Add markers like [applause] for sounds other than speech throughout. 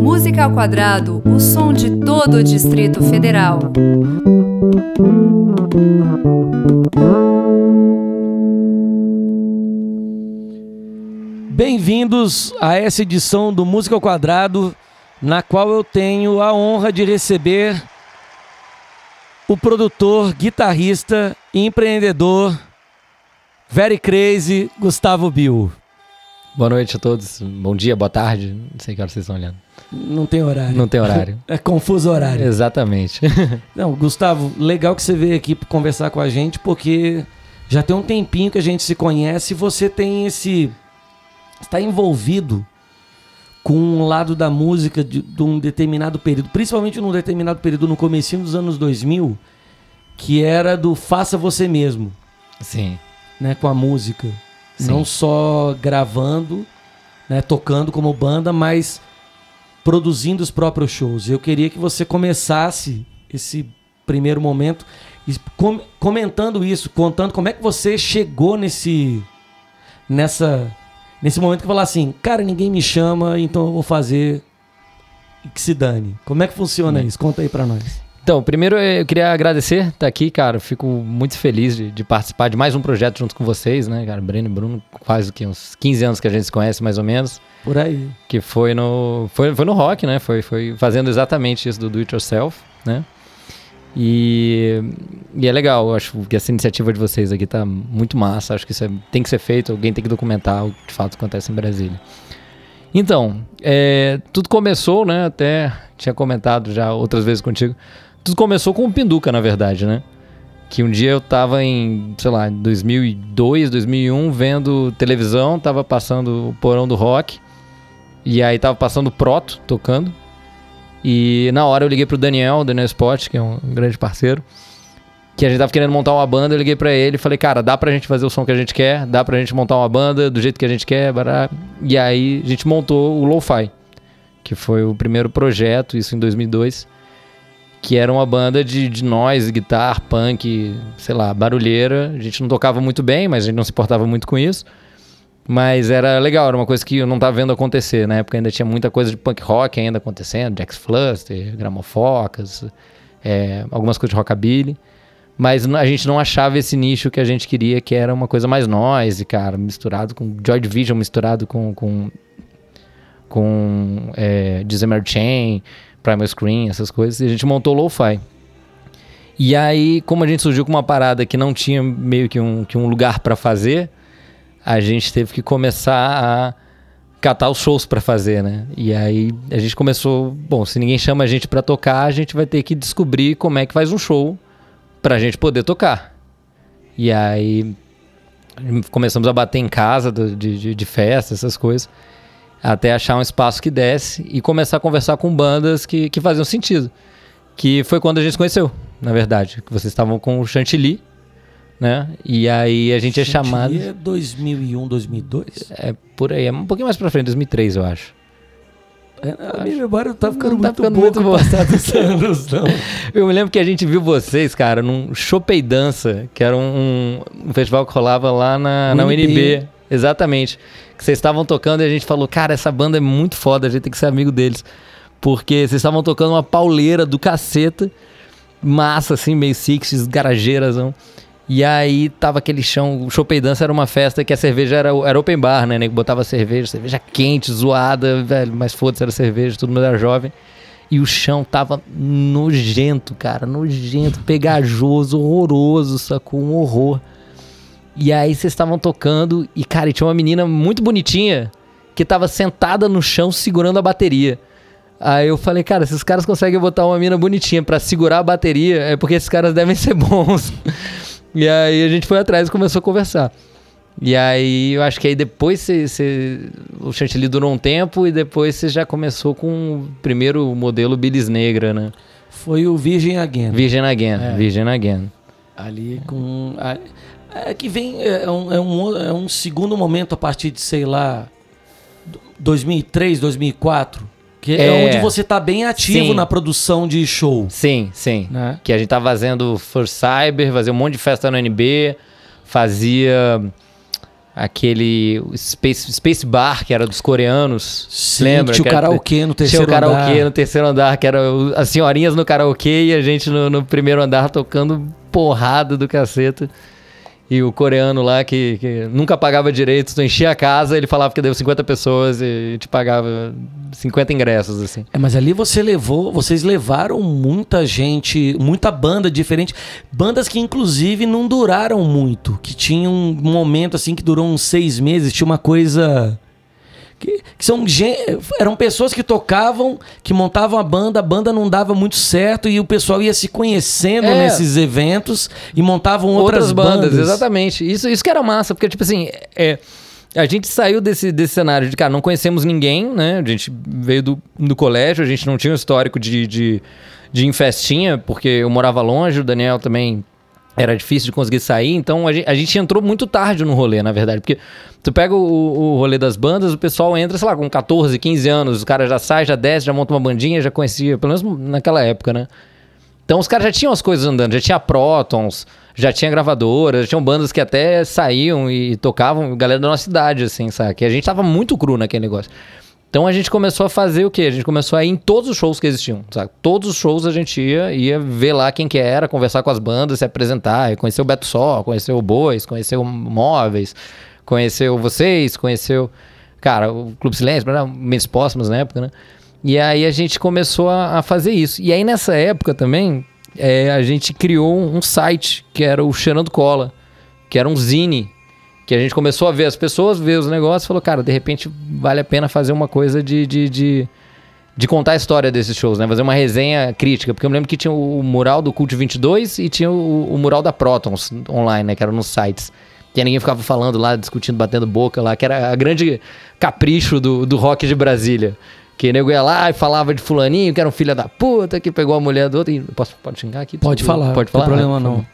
Música ao quadrado, o som de todo o Distrito Federal. Bem-vindos a essa edição do Música ao Quadrado, na qual eu tenho a honra de receber o produtor, guitarrista e empreendedor Very Crazy Gustavo Bill. Boa noite a todos. Bom dia, boa tarde. Não sei que hora vocês estão olhando. Não tem horário. Não tem horário. [laughs] É confuso horário. Exatamente. [laughs] Não, Gustavo, legal que você veio aqui conversar com a gente, porque já tem um tempinho que a gente se conhece e você tem esse. está envolvido com um lado da música de, de, um determinado período, principalmente num determinado período no comecinho dos anos 2000, que era do faça você mesmo. Sim. Né, com a música. Sim. Não só gravando, né, tocando como banda, mas produzindo os próprios shows. Eu queria que você começasse esse primeiro momento com, comentando isso, contando como é que você chegou nesse nessa nesse momento que falar assim, cara, ninguém me chama, então eu vou fazer que se dane. Como é que funciona isso? Conta aí para nós. Então, primeiro eu queria agradecer estar tá aqui, cara. Fico muito feliz de, de, participar de mais um projeto junto com vocês, né, cara? Breno e Bruno, quase que uns 15 anos que a gente se conhece, mais ou menos. Por aí. Que foi no, foi, foi no rock, né? Foi, foi fazendo exatamente isso do do it yourself, né? E, e é legal, eu acho que essa iniciativa de vocês aqui tá muito massa. Acho que isso é, tem que ser feito, alguém tem que documentar o que de fato acontece em Brasília. Então, é, tudo começou, né? Até tinha comentado já outras vezes contigo tudo começou com o Pinduca, na verdade, né? Que um dia eu tava em, sei lá, 2002, 2001, vendo televisão, tava passando o Porão do Rock. E aí tava passando o Proto tocando. E na hora eu liguei pro Daniel, Daniel Spot, que é um grande parceiro, que a gente tava querendo montar uma banda, eu liguei para ele e falei, cara, dá pra gente fazer o som que a gente quer, dá pra gente montar uma banda do jeito que a gente quer, bará. e aí a gente montou o Lo-Fi, que foi o primeiro projeto, isso em 2002 que era uma banda de, de noise, guitarra, punk, sei lá, barulheira. A gente não tocava muito bem, mas a gente não se importava muito com isso. Mas era legal, era uma coisa que eu não estava vendo acontecer. Na época ainda tinha muita coisa de punk rock ainda acontecendo, Jax Fluster, Gramofocas, é, algumas coisas de rockabilly. Mas a gente não achava esse nicho que a gente queria, que era uma coisa mais noise, cara, misturado com Joy Division, misturado com, com, com é, Dizemar Chain, Primal Screen, essas coisas, e a gente montou Lo-Fi. E aí, como a gente surgiu com uma parada que não tinha meio que um, que um lugar para fazer, a gente teve que começar a catar os shows para fazer, né? E aí a gente começou, bom, se ninguém chama a gente para tocar, a gente vai ter que descobrir como é que faz um show pra gente poder tocar. E aí começamos a bater em casa de, de, de festa, essas coisas até achar um espaço que desse e começar a conversar com bandas que, que faziam sentido. Que foi quando a gente se conheceu, na verdade. Que vocês estavam com o Chantilly, né? E aí a gente Chantilly é chamado. é 2001, 2002? É por aí, é um pouquinho mais pra frente, 2003, eu acho. É, a minha memória tá ficando não muito tá ficando boa muito boa. passados anos, [laughs] não. Eu me lembro que a gente viu vocês, cara, num Chopei Dança, que era um, um festival que rolava lá na, na UNB. UNB. Exatamente. Que vocês estavam tocando e a gente falou, cara, essa banda é muito foda, a gente tem que ser amigo deles. Porque vocês estavam tocando uma pauleira do caceta, massa, assim, meio sixties, garageirazão. E aí tava aquele chão, o Chopei Dança era uma festa que a cerveja era, era open bar, né? Que botava cerveja, cerveja quente, zoada, velho, mas foda-se, era cerveja, todo mundo era jovem. E o chão tava nojento, cara, nojento, pegajoso, horroroso, sacou? Um horror. E aí vocês estavam tocando e, cara, tinha uma menina muito bonitinha que tava sentada no chão segurando a bateria. Aí eu falei, cara, se os caras conseguem botar uma mina bonitinha para segurar a bateria, é porque esses caras devem ser [laughs] bons. e aí a gente foi atrás e começou a conversar. E aí eu acho que aí depois cê, cê, o chantilly durou um tempo e depois você já começou com o primeiro modelo Bilis Negra, né? Foi o Virgin Again. Virgin Again, É. Virgin Again. Ali com. É que vem. É um, é, um, é um segundo momento a partir de, sei lá, 2003, 2004. Que é, É. onde você tá bem ativo Sim. na produção de show. Sim, sim. Né? Que a gente tava fazendo For Cyber, fazia um monte de festa no NB, fazia aquele Space, Space Bar, que era dos coreanos. Sim, lembra? Tinha o karaokê no terceiro andar. Tinha o karaokê no terceiro andar, que era as senhorinhas no karaokê e a gente no, no primeiro andar tocando porrada do caceta. E o coreano lá que, que, nunca pagava direito, tu enchia a casa, ele falava que deu 50 pessoas e te pagava 50 ingressos, assim. É, mas ali você levou, vocês levaram muita gente, muita banda diferente. Bandas que inclusive não duraram muito, que tinham um momento assim que durou uns seis meses, tinha uma coisa que, que, são eram pessoas que tocavam, que montavam a banda, a banda não dava muito certo e o pessoal ia se conhecendo é. nesses eventos e montavam outras, outras bandas. bandas. Exatamente. Isso, isso que era massa, porque tipo assim, é, a gente saiu desse, desse cenário de, cara, não conhecemos ninguém, né? A gente veio do, do colégio, a gente não tinha um histórico de, de, de infestinha, porque eu morava longe, o Daniel também era difícil de conseguir sair, então a gente, a gente, entrou muito tarde no rolê, na verdade, porque tu pega o, o, rolê das bandas, o pessoal entra, sei lá, com 14, 15 anos, os caras já saem, já desce, já monta uma bandinha, já conhecia, pelo menos naquela época, né? Então os caras já tinham as coisas andando, já tinha Protons, já tinha gravadoras, já tinham bandas que até saíam e tocavam, galera da nossa idade, assim, sabe? Que a gente tava muito cru naquele negócio. Então a gente começou a fazer o quê? A gente começou a ir em todos os shows que existiam, sabe? Todos os shows a gente ia, ia ver lá quem que era, conversar com as bandas, se apresentar, conhecer o Beto Só, conhecer o Bois, conhecer o Móveis, conhecer vocês, conhecer, cara, o Clube Silêncio, meses próximos na época, né? E aí a gente começou a, a fazer isso. E aí nessa época também, é, a gente criou um site que era o Cheirando Cola, que era um zine que a gente começou a ver as pessoas, ver os negócios, e falou, cara, de repente vale a pena fazer uma coisa de, de, de, de, contar a história desses shows, né? Fazer uma resenha crítica. Porque eu me lembro que tinha o mural do Cult 22 e tinha o, o mural da Protons online, né? Que era nos sites. Que ninguém ficava falando lá, discutindo, batendo boca lá, que era a grande capricho do, do rock de Brasília. Que nego ia lá e falava de fulaninho, que era um filho da puta, que pegou a mulher do outro. E, posso, pode xingar aqui? Pode falar. Pode falar. Não tem problema não.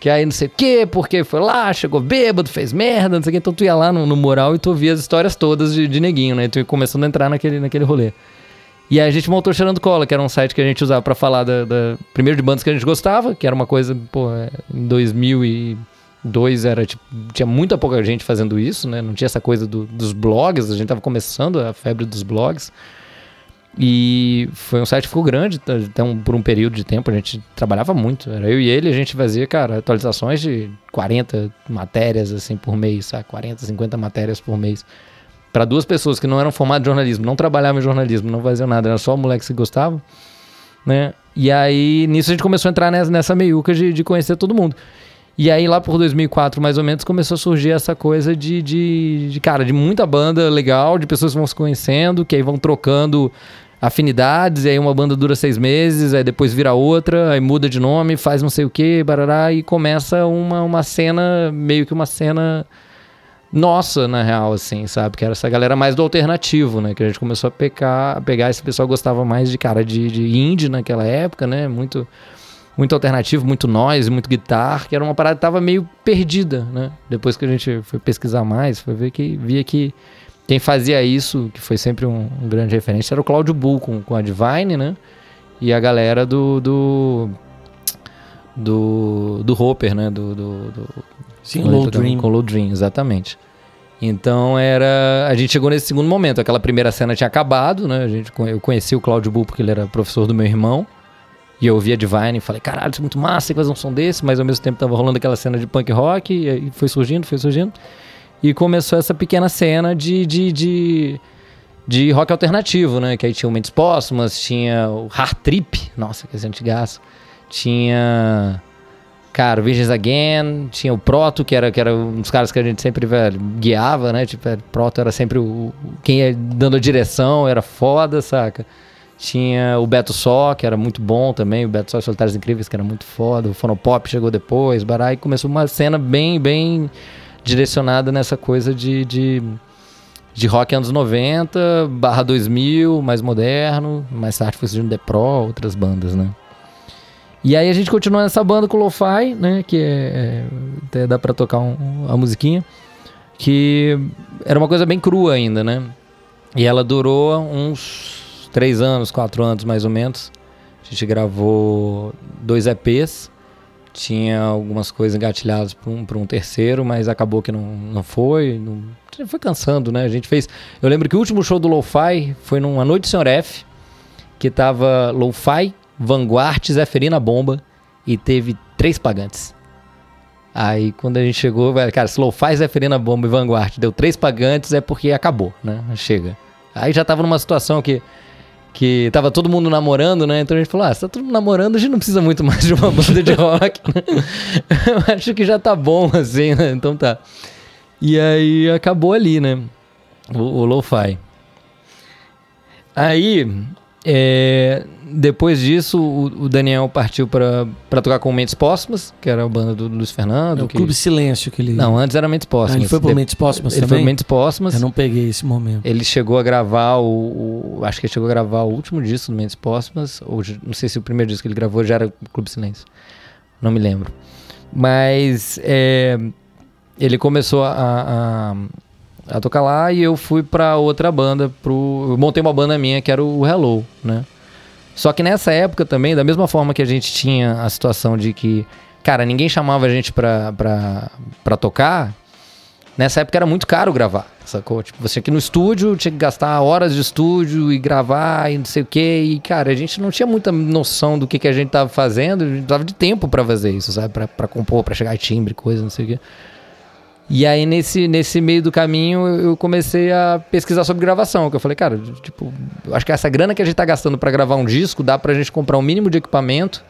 Que aí não sei o quê, porque foi lá, chegou bêbado, fez merda, não sei o quê. Então tu ia lá no, no mural e tu via as histórias todas de, de neguinho, né? E tu ia começando a entrar naquele, naquele rolê. E aí a gente montou Cheirando Cola, que era um site que a gente usava para falar da, da, Primeiro de bandas que a gente gostava, que era uma coisa, pô, é, em 2002 era tipo. Tinha muita pouca gente fazendo isso, né? Não tinha essa coisa do, dos blogs, a gente tava começando a febre dos blogs. E foi um site que ficou grande, então por um período de tempo a gente trabalhava muito. Era eu e ele, a gente fazia, cara, atualizações de 40 matérias assim por mês, sabe? 40, 50 matérias por mês. Para duas pessoas que não eram formadas em jornalismo, não trabalhavam em jornalismo, não faziam nada, era só moleque que gostava, né? E aí nisso a gente começou a entrar nessa, nessa meiuca de, de conhecer todo mundo. E aí lá por 2004, mais ou menos, começou a surgir essa coisa de, de, de, cara, de muita banda legal, de pessoas que vão se conhecendo, que aí vão trocando afinidades, e aí uma banda dura seis meses, aí depois vira outra, aí muda de nome, faz não sei o que, barará, e começa uma, uma cena, meio que uma cena nossa, na real, assim, sabe? Que era essa galera mais do alternativo, né? Que a gente começou a pegar, a pegar esse pessoal gostava mais de cara de, de indie naquela época, né? Muito muito alternativo, muito noise, muito guitar, que era uma parada que tava meio perdida, né? Depois que a gente foi pesquisar mais, foi ver que via que quem fazia isso, que foi sempre um, um grande referência, era o Claudio Bull com, com a Divine, né? E a galera do do do, do Hopper, né? Do, do, do Sim, Low Dream. Com Low Dream, exatamente. Então era. A gente chegou nesse segundo momento. Aquela primeira cena tinha acabado, né? A gente, eu conheci o Claudio Bull porque ele era professor do meu irmão. E eu ouvia Divine e falei, caralho, isso é muito massa, fazer um som desse, mas ao mesmo tempo tava rolando aquela cena de punk rock, e aí foi surgindo, foi surgindo. E começou essa pequena cena de, de, de, de rock alternativo, né? Que aí tinha o Mentes Póstumas, tinha o Hard Trip, nossa, que antigaço. Tinha, cara, Virgens Again, tinha o Proto, que era, que era um dos caras que a gente sempre velho, guiava, né? Tipo, Proto era sempre o, quem ia dando a direção, era foda, saca? Tinha o Beto Só, que era muito bom também, o Beto Só Solitários Incríveis, que era muito foda. O Fonopop chegou depois, Barai começou uma cena bem, bem direcionada nessa coisa de, de, de rock anos 90, barra 2000, mais moderno. Mais tarde foi surgindo The Pro, outras bandas, né? E aí a gente continuou nessa banda com o Lo-Fi, né? Que é, é, até dá pra tocar um, a musiquinha. Que era uma coisa bem crua ainda, né? E ela durou uns três anos, quatro anos mais ou menos. A gente gravou dois EPs. tinha algumas coisas engatilhadas para um, um terceiro, mas acabou que não, não foi. Não, foi cansando, né? A gente fez. Eu lembro que o último show do Lo-Fi foi numa noite do Senhor F, que tava Lo-Fi, Vanguard, Zeferina Bomba e teve três pagantes. Aí quando a gente chegou, cara, se Lo-Fi, Zeferina Bomba e Vanguard deu três pagantes é porque acabou, né? Chega. Aí já tava numa situação que que tava todo mundo namorando, né? Então a gente falou: ah, se tá todo mundo namorando, a gente não precisa muito mais de uma banda de rock. Né? [laughs] Eu acho que já tá bom, assim, né? Então tá. E aí acabou ali, né? O, o Lo-Fi. Aí, é, depois disso, o, o Daniel partiu para tocar com o Mentes Póstumas, que era a banda do Luiz Fernando. É o que... Clube Silêncio que ele. Não, antes era Mentes Póstumas. Ah, ele foi pro Mentes Póstumas ele também? Ele foi Mentes Póstumas. Eu não peguei esse momento. Ele chegou a gravar o, o, Acho que ele chegou a gravar o último disco do Mentes Póstumas, ou não sei se o primeiro disco que ele gravou já era Clube Silêncio. Não me lembro. Mas. É, ele começou a, a, a tocar lá e eu fui para outra banda. Pro, montei uma banda minha que era o Hello, né? Só que nessa época também, da mesma forma que a gente tinha a situação de que, cara, ninguém chamava a gente pra, pra, pra tocar, nessa época era muito caro gravar, sacou? Tipo, você aqui no estúdio tinha que gastar horas de estúdio e gravar e não sei o quê. E, cara, a gente não tinha muita noção do que, que a gente tava fazendo, a gente tava de tempo para fazer isso, sabe? Pra, pra compor, pra chegar em timbre, coisa, não sei o quê. E aí, nesse, nesse meio do caminho, eu comecei a pesquisar sobre gravação. Que eu falei, cara, tipo, acho que essa grana que a gente tá gastando para gravar um disco, dá pra gente comprar um mínimo de equipamento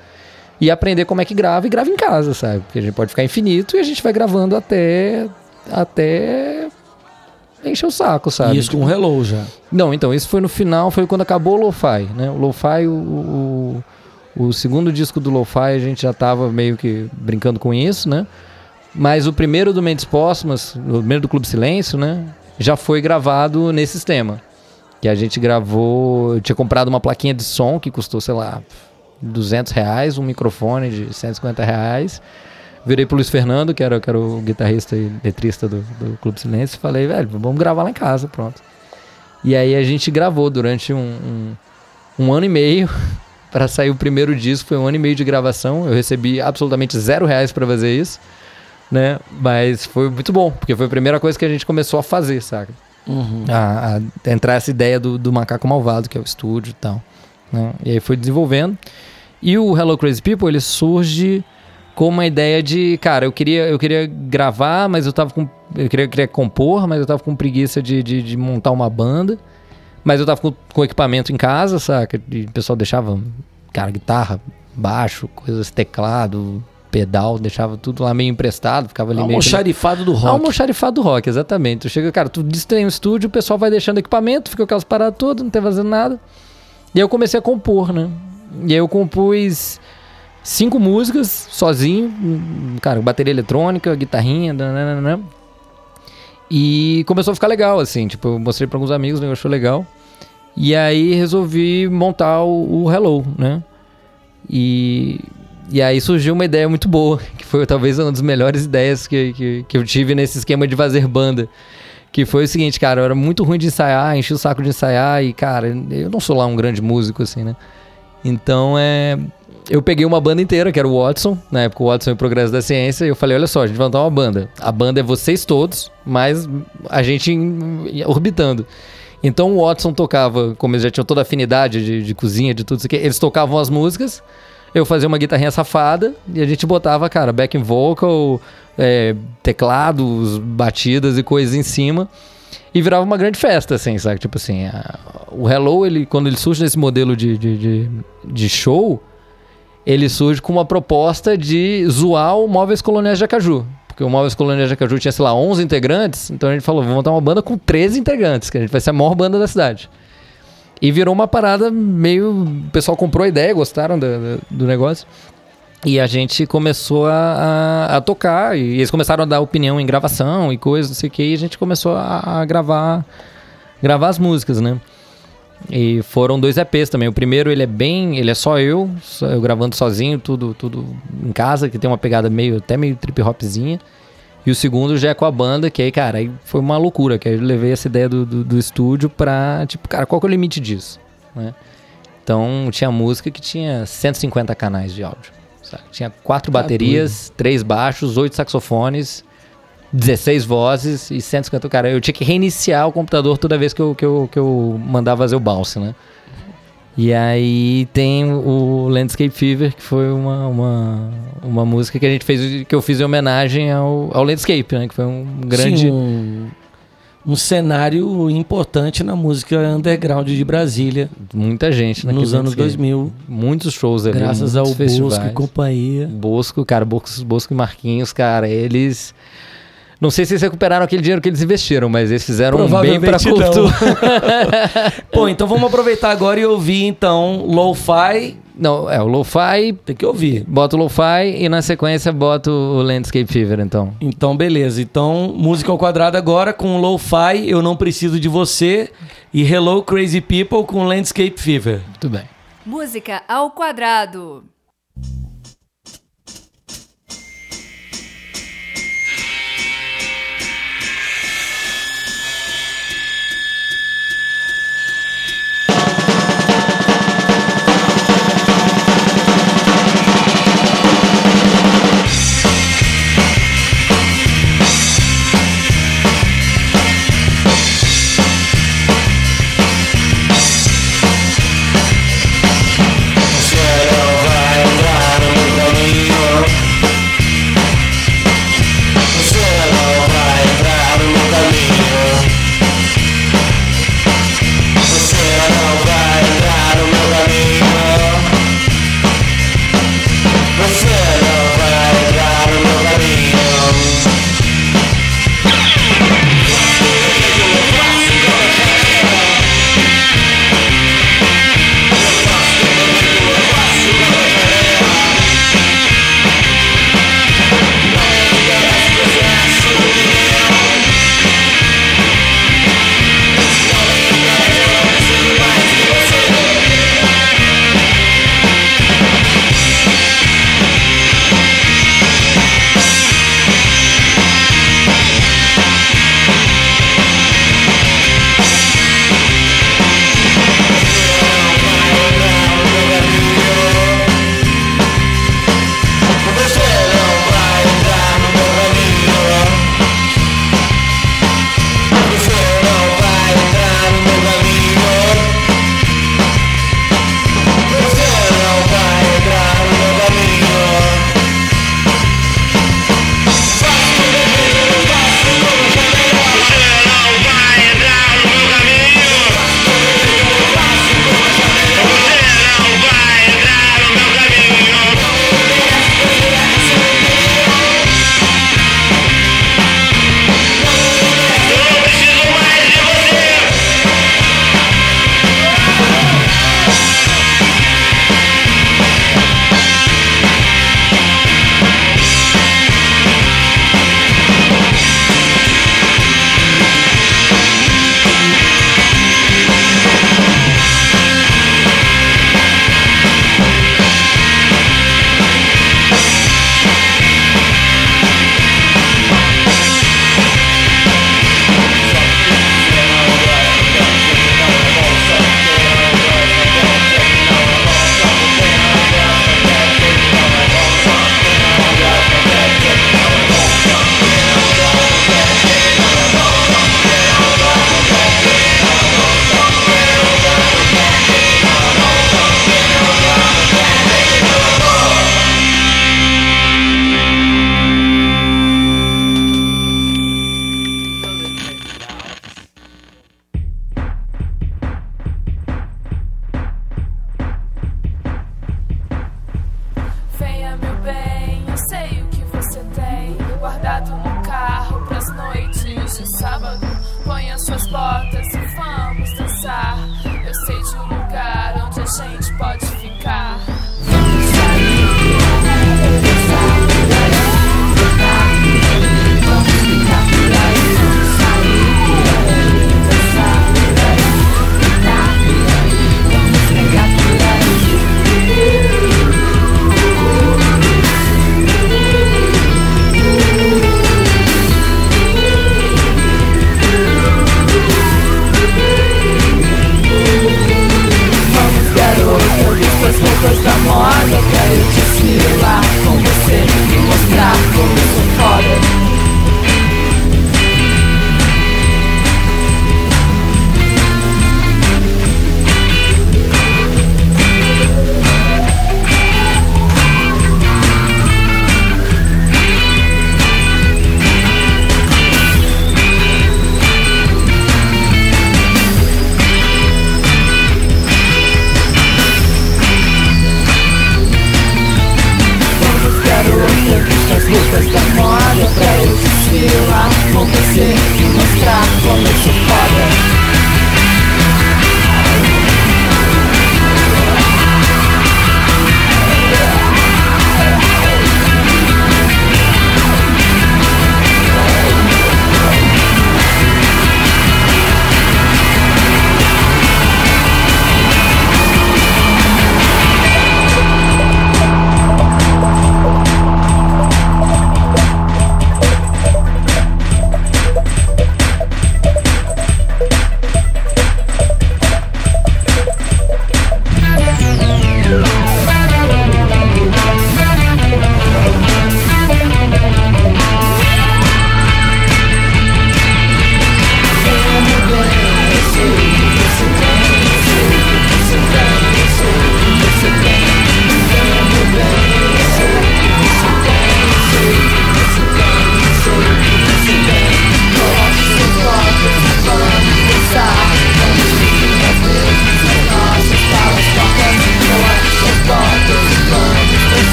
e aprender como é que grava e grava em casa, sabe? Porque a gente pode ficar infinito e a gente vai gravando até. até. encher o saco, sabe? E isso com o Hello já. Não, então, isso foi no final, foi quando acabou o Lo-Fi, né? O Lo-Fi, o, o, o segundo disco do Lo-Fi, a gente já tava meio que brincando com isso, né? Mas o primeiro do Mendes Póstumas, o primeiro do Clube Silêncio, né? Já foi gravado nesse sistema. Que a gente gravou. Eu tinha comprado uma plaquinha de som que custou, sei lá, 200 reais, um microfone de 150 reais. Virei pro Luiz Fernando, que era, que era o guitarrista e letrista do, do Clube Silêncio, e falei, velho, vamos gravar lá em casa, pronto. E aí a gente gravou durante um, um, um ano e meio [laughs] para sair o primeiro disco. Foi um ano e meio de gravação. Eu recebi absolutamente zero reais para fazer isso né? Mas foi muito bom, porque foi a primeira coisa que a gente começou a fazer, saca? Uhum. A, a, entrar essa ideia do, do macaco malvado, que é o estúdio e tal. Né? E aí foi desenvolvendo. E o Hello Crazy People, ele surge com uma ideia de, cara, eu queria, eu queria gravar, mas eu tava com. Eu queria, queria compor, mas eu tava com preguiça de, de, de montar uma banda. Mas eu tava com, com equipamento em casa, saca? E o pessoal deixava, cara, guitarra, baixo, coisas, teclado, pedal, deixava tudo lá meio emprestado, ficava ali meio. Almoxarifado do rock. Almoxarifado do rock, exatamente. Tu chega, cara, tu tem um estúdio, o pessoal vai deixando equipamento, fica aquelas paradas todas, não tem fazendo nada. E aí eu comecei a compor, né? E aí eu compus cinco músicas sozinho, cara, bateria eletrônica, guitarrinha, nananana. E começou a ficar legal, assim, tipo, eu mostrei para alguns amigos, né, achou legal. E aí resolvi montar o, o Hello, né? E e aí surgiu uma ideia muito boa, que foi talvez uma das melhores ideias que, que, que eu tive nesse esquema de fazer banda. Que foi o seguinte, cara, eu era muito ruim de ensaiar, enchi o saco de ensaiar e, cara, eu não sou lá um grande músico, assim, né? Então, é... Eu peguei uma banda inteira, que era o Watson, na época o Watson e o Progresso da Ciência, e eu falei, olha só, a gente vai montar uma banda. A banda é vocês todos, mas a gente orbitando. Então o Watson tocava, como eles já tinham toda a afinidade de, de cozinha, de tudo isso aqui, eles tocavam as músicas, eu fazia uma guitarrinha safada e a gente botava, cara, backing vocal, é, teclados, batidas e coisas em cima. E virava uma grande festa, assim, sabe? Tipo assim, a, o Hello, ele, quando ele surge nesse modelo de, de, de, de, show, ele surge com uma proposta de zoar o Móveis Coloniais de Acaju. Porque o Móveis Coloniais de Acaju tinha, sei lá, 11 integrantes, então a gente falou, vamos montar uma banda com 13 integrantes, que a gente vai ser a maior banda da cidade. E virou uma parada meio. O pessoal comprou a ideia, gostaram do, do negócio. E a gente começou a, a, a, tocar, e eles começaram a dar opinião em gravação e coisas, não sei o que, e a gente começou a, a, gravar gravar as músicas, né? E foram dois EPs também. O primeiro ele é bem. ele é só eu, só eu gravando sozinho, tudo, tudo em casa, que tem uma pegada meio, até meio trip hopzinha. E o segundo já é com a banda, que aí, cara, aí foi uma loucura, que aí eu levei essa ideia do, do, do estúdio pra, tipo, cara, qual que é o limite disso? Né? Então tinha música que tinha 150 canais de áudio. Sabe? Tinha quatro tá baterias, três baixos, oito saxofones, 16 vozes e 150. Cara, eu tinha que reiniciar o computador toda vez que eu, que eu, que eu mandava fazer o bounce, né? E aí tem o Landscape Fever, que foi uma, uma, uma música que a gente fez, que eu fiz em homenagem ao, ao Landscape, né? Que foi um grande. Sim, um, um cenário importante na música underground de Brasília. Muita gente Nos anos Landscape. 2000. Muitos shows ali. Graças ao festivais. Bosco e companhia. Bosco, cara, Bosco, Bosco e Marquinhos, cara, eles não sei se eles recuperaram aquele dinheiro que eles investiram, mas eles fizeram um bem pra cultura. [laughs] Pô, então vamos aproveitar agora e ouvir então Lo-Fi. Não, é o Lo-Fi. Tem que ouvir. Bota o Lo-Fi e na sequência bota o Landscape Fever, então. Então, beleza. Então, música ao quadrado agora com Lo-Fi, Eu Não Preciso de Você. E Hello Crazy People com Landscape Fever. Muito bem. Música ao quadrado.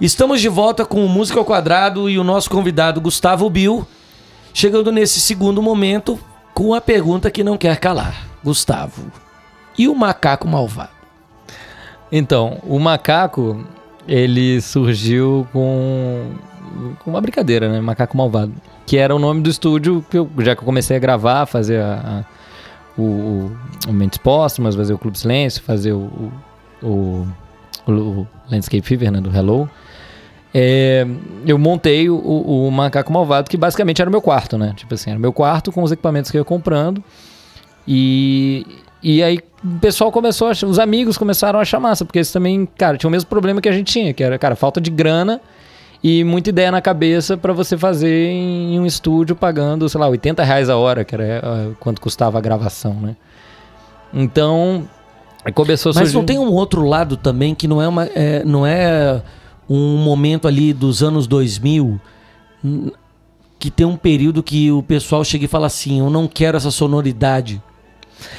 Estamos de volta com o Música ao Quadrado e o nosso convidado Gustavo Bill, chegando nesse segundo momento com a pergunta que não quer calar. Gustavo, e o macaco malvado? Então, o macaco, ele surgiu com, com uma brincadeira, né? Macaco Malvado. Que era o nome do estúdio, que eu, já que eu comecei a gravar, fazer a, a, o, o Mentes Póstumas, fazer o Clube Silêncio, fazer o, o, o, o Landscape Fever, né? Do Hello. É, eu montei o, o, Macaco Malvado, que basicamente era o meu quarto, né? Tipo assim, era o meu quarto com os equipamentos que eu ia comprando. E, e aí o pessoal começou, a, os amigos começaram a achar massa, porque eles também, cara, tinha o mesmo problema que a gente tinha, que era, cara, falta de grana e muita ideia na cabeça para você fazer em um estúdio pagando, sei lá, 80 reais a hora, que era uh, quanto custava a gravação, né? Então, começou a Mas não tem um outro lado também que não é uma, é, não é um momento ali dos anos 2000 que tem um período que o pessoal chega e fala assim, eu não quero essa sonoridade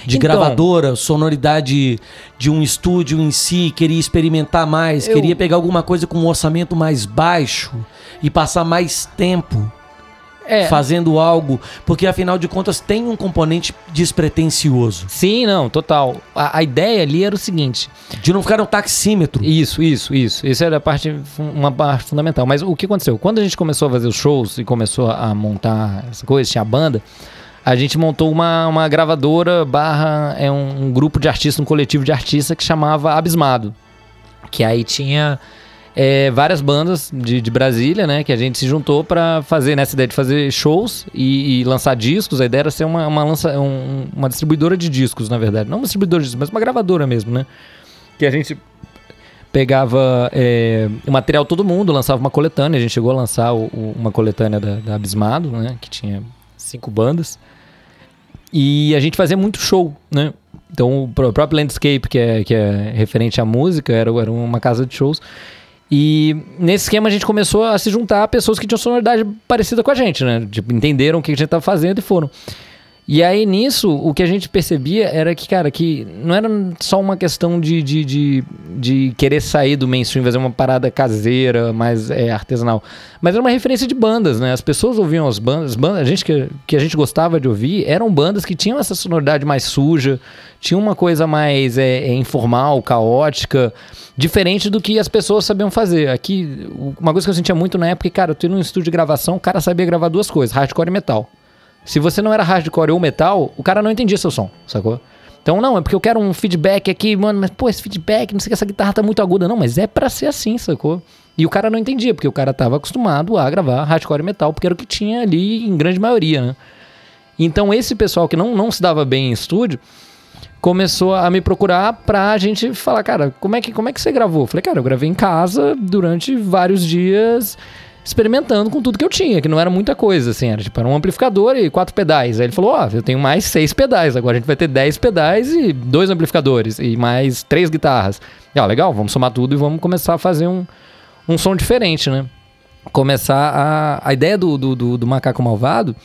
de então, gravadora, sonoridade de um estúdio em si, queria experimentar mais, eu... queria pegar alguma coisa com um orçamento mais baixo e passar mais tempo é. fazendo algo, porque afinal de contas tem um componente despretensioso. Sim, não, total. A, a ideia ali era o seguinte: de não ficar um taxímetro. Isso, isso, isso. Isso era a parte, uma parte fundamental. Mas o que aconteceu? Quando a gente começou a fazer os shows e começou a montar essa coisa, tinha a banda a gente montou uma, uma gravadora barra é um, um grupo de artistas, um coletivo de artistas que chamava Abismado. Que aí tinha é, várias bandas de, de, Brasília, né? Que a gente se juntou para fazer nessa ideia de fazer shows e, e, lançar discos. A ideia era ser uma, uma, lança, um, uma distribuidora de discos, na verdade. Não uma distribuidora de discos, mas uma gravadora mesmo, né? Que a gente pegava é, o material todo mundo, lançava uma coletânea. A gente chegou a lançar o, o, uma coletânea da, da Abismado, né? Que tinha cinco bandas. E a gente fazia muito show, né? Então, o próprio Landscape, que é, que é referente à música, era, era uma casa de shows. E nesse esquema a gente começou a se juntar a pessoas que tinham sonoridade parecida com a gente, né? Tipo, entenderam o que a gente estava fazendo e foram. E aí nisso, o que a gente percebia era que, cara, que não era só uma questão de, de, de, de querer sair do mainstream, fazer uma parada caseira, mais é, artesanal. Mas era uma referência de bandas, né? As pessoas ouviam as bandas, bandas a gente que, que a gente gostava de ouvir eram bandas que tinham essa sonoridade mais suja, tinham uma coisa mais é, é, informal, caótica, diferente do que as pessoas sabiam fazer. Aqui, uma coisa que eu sentia muito na época, cara, eu tinha um estúdio de gravação, o cara sabia gravar duas coisas, hardcore e metal. Se você não era hardcore ou metal, o cara não entendia seu som, sacou? Então, não, é porque eu quero um feedback aqui, mano, mas pô, esse feedback, não sei que essa guitarra tá muito aguda. Não, mas é para ser assim, sacou? E o cara não entendia, porque o cara tava acostumado a gravar hardcore e metal, porque era o que tinha ali em grande maioria, né? Então, esse pessoal que não, não se dava bem em estúdio começou a me procurar pra gente falar, cara, como é que, como é que você gravou? Eu falei, cara, eu gravei em casa durante vários dias experimentando com tudo que eu tinha, que não era muita coisa, assim, era tipo era um amplificador e quatro pedais. Aí ele falou: Ó, oh, eu tenho mais seis pedais, agora a gente vai ter dez pedais e dois amplificadores e mais três guitarras. E, ó, legal, vamos somar tudo e vamos começar a fazer um, um som diferente, né? Começar a. A ideia do, do, do, do Macaco Malvado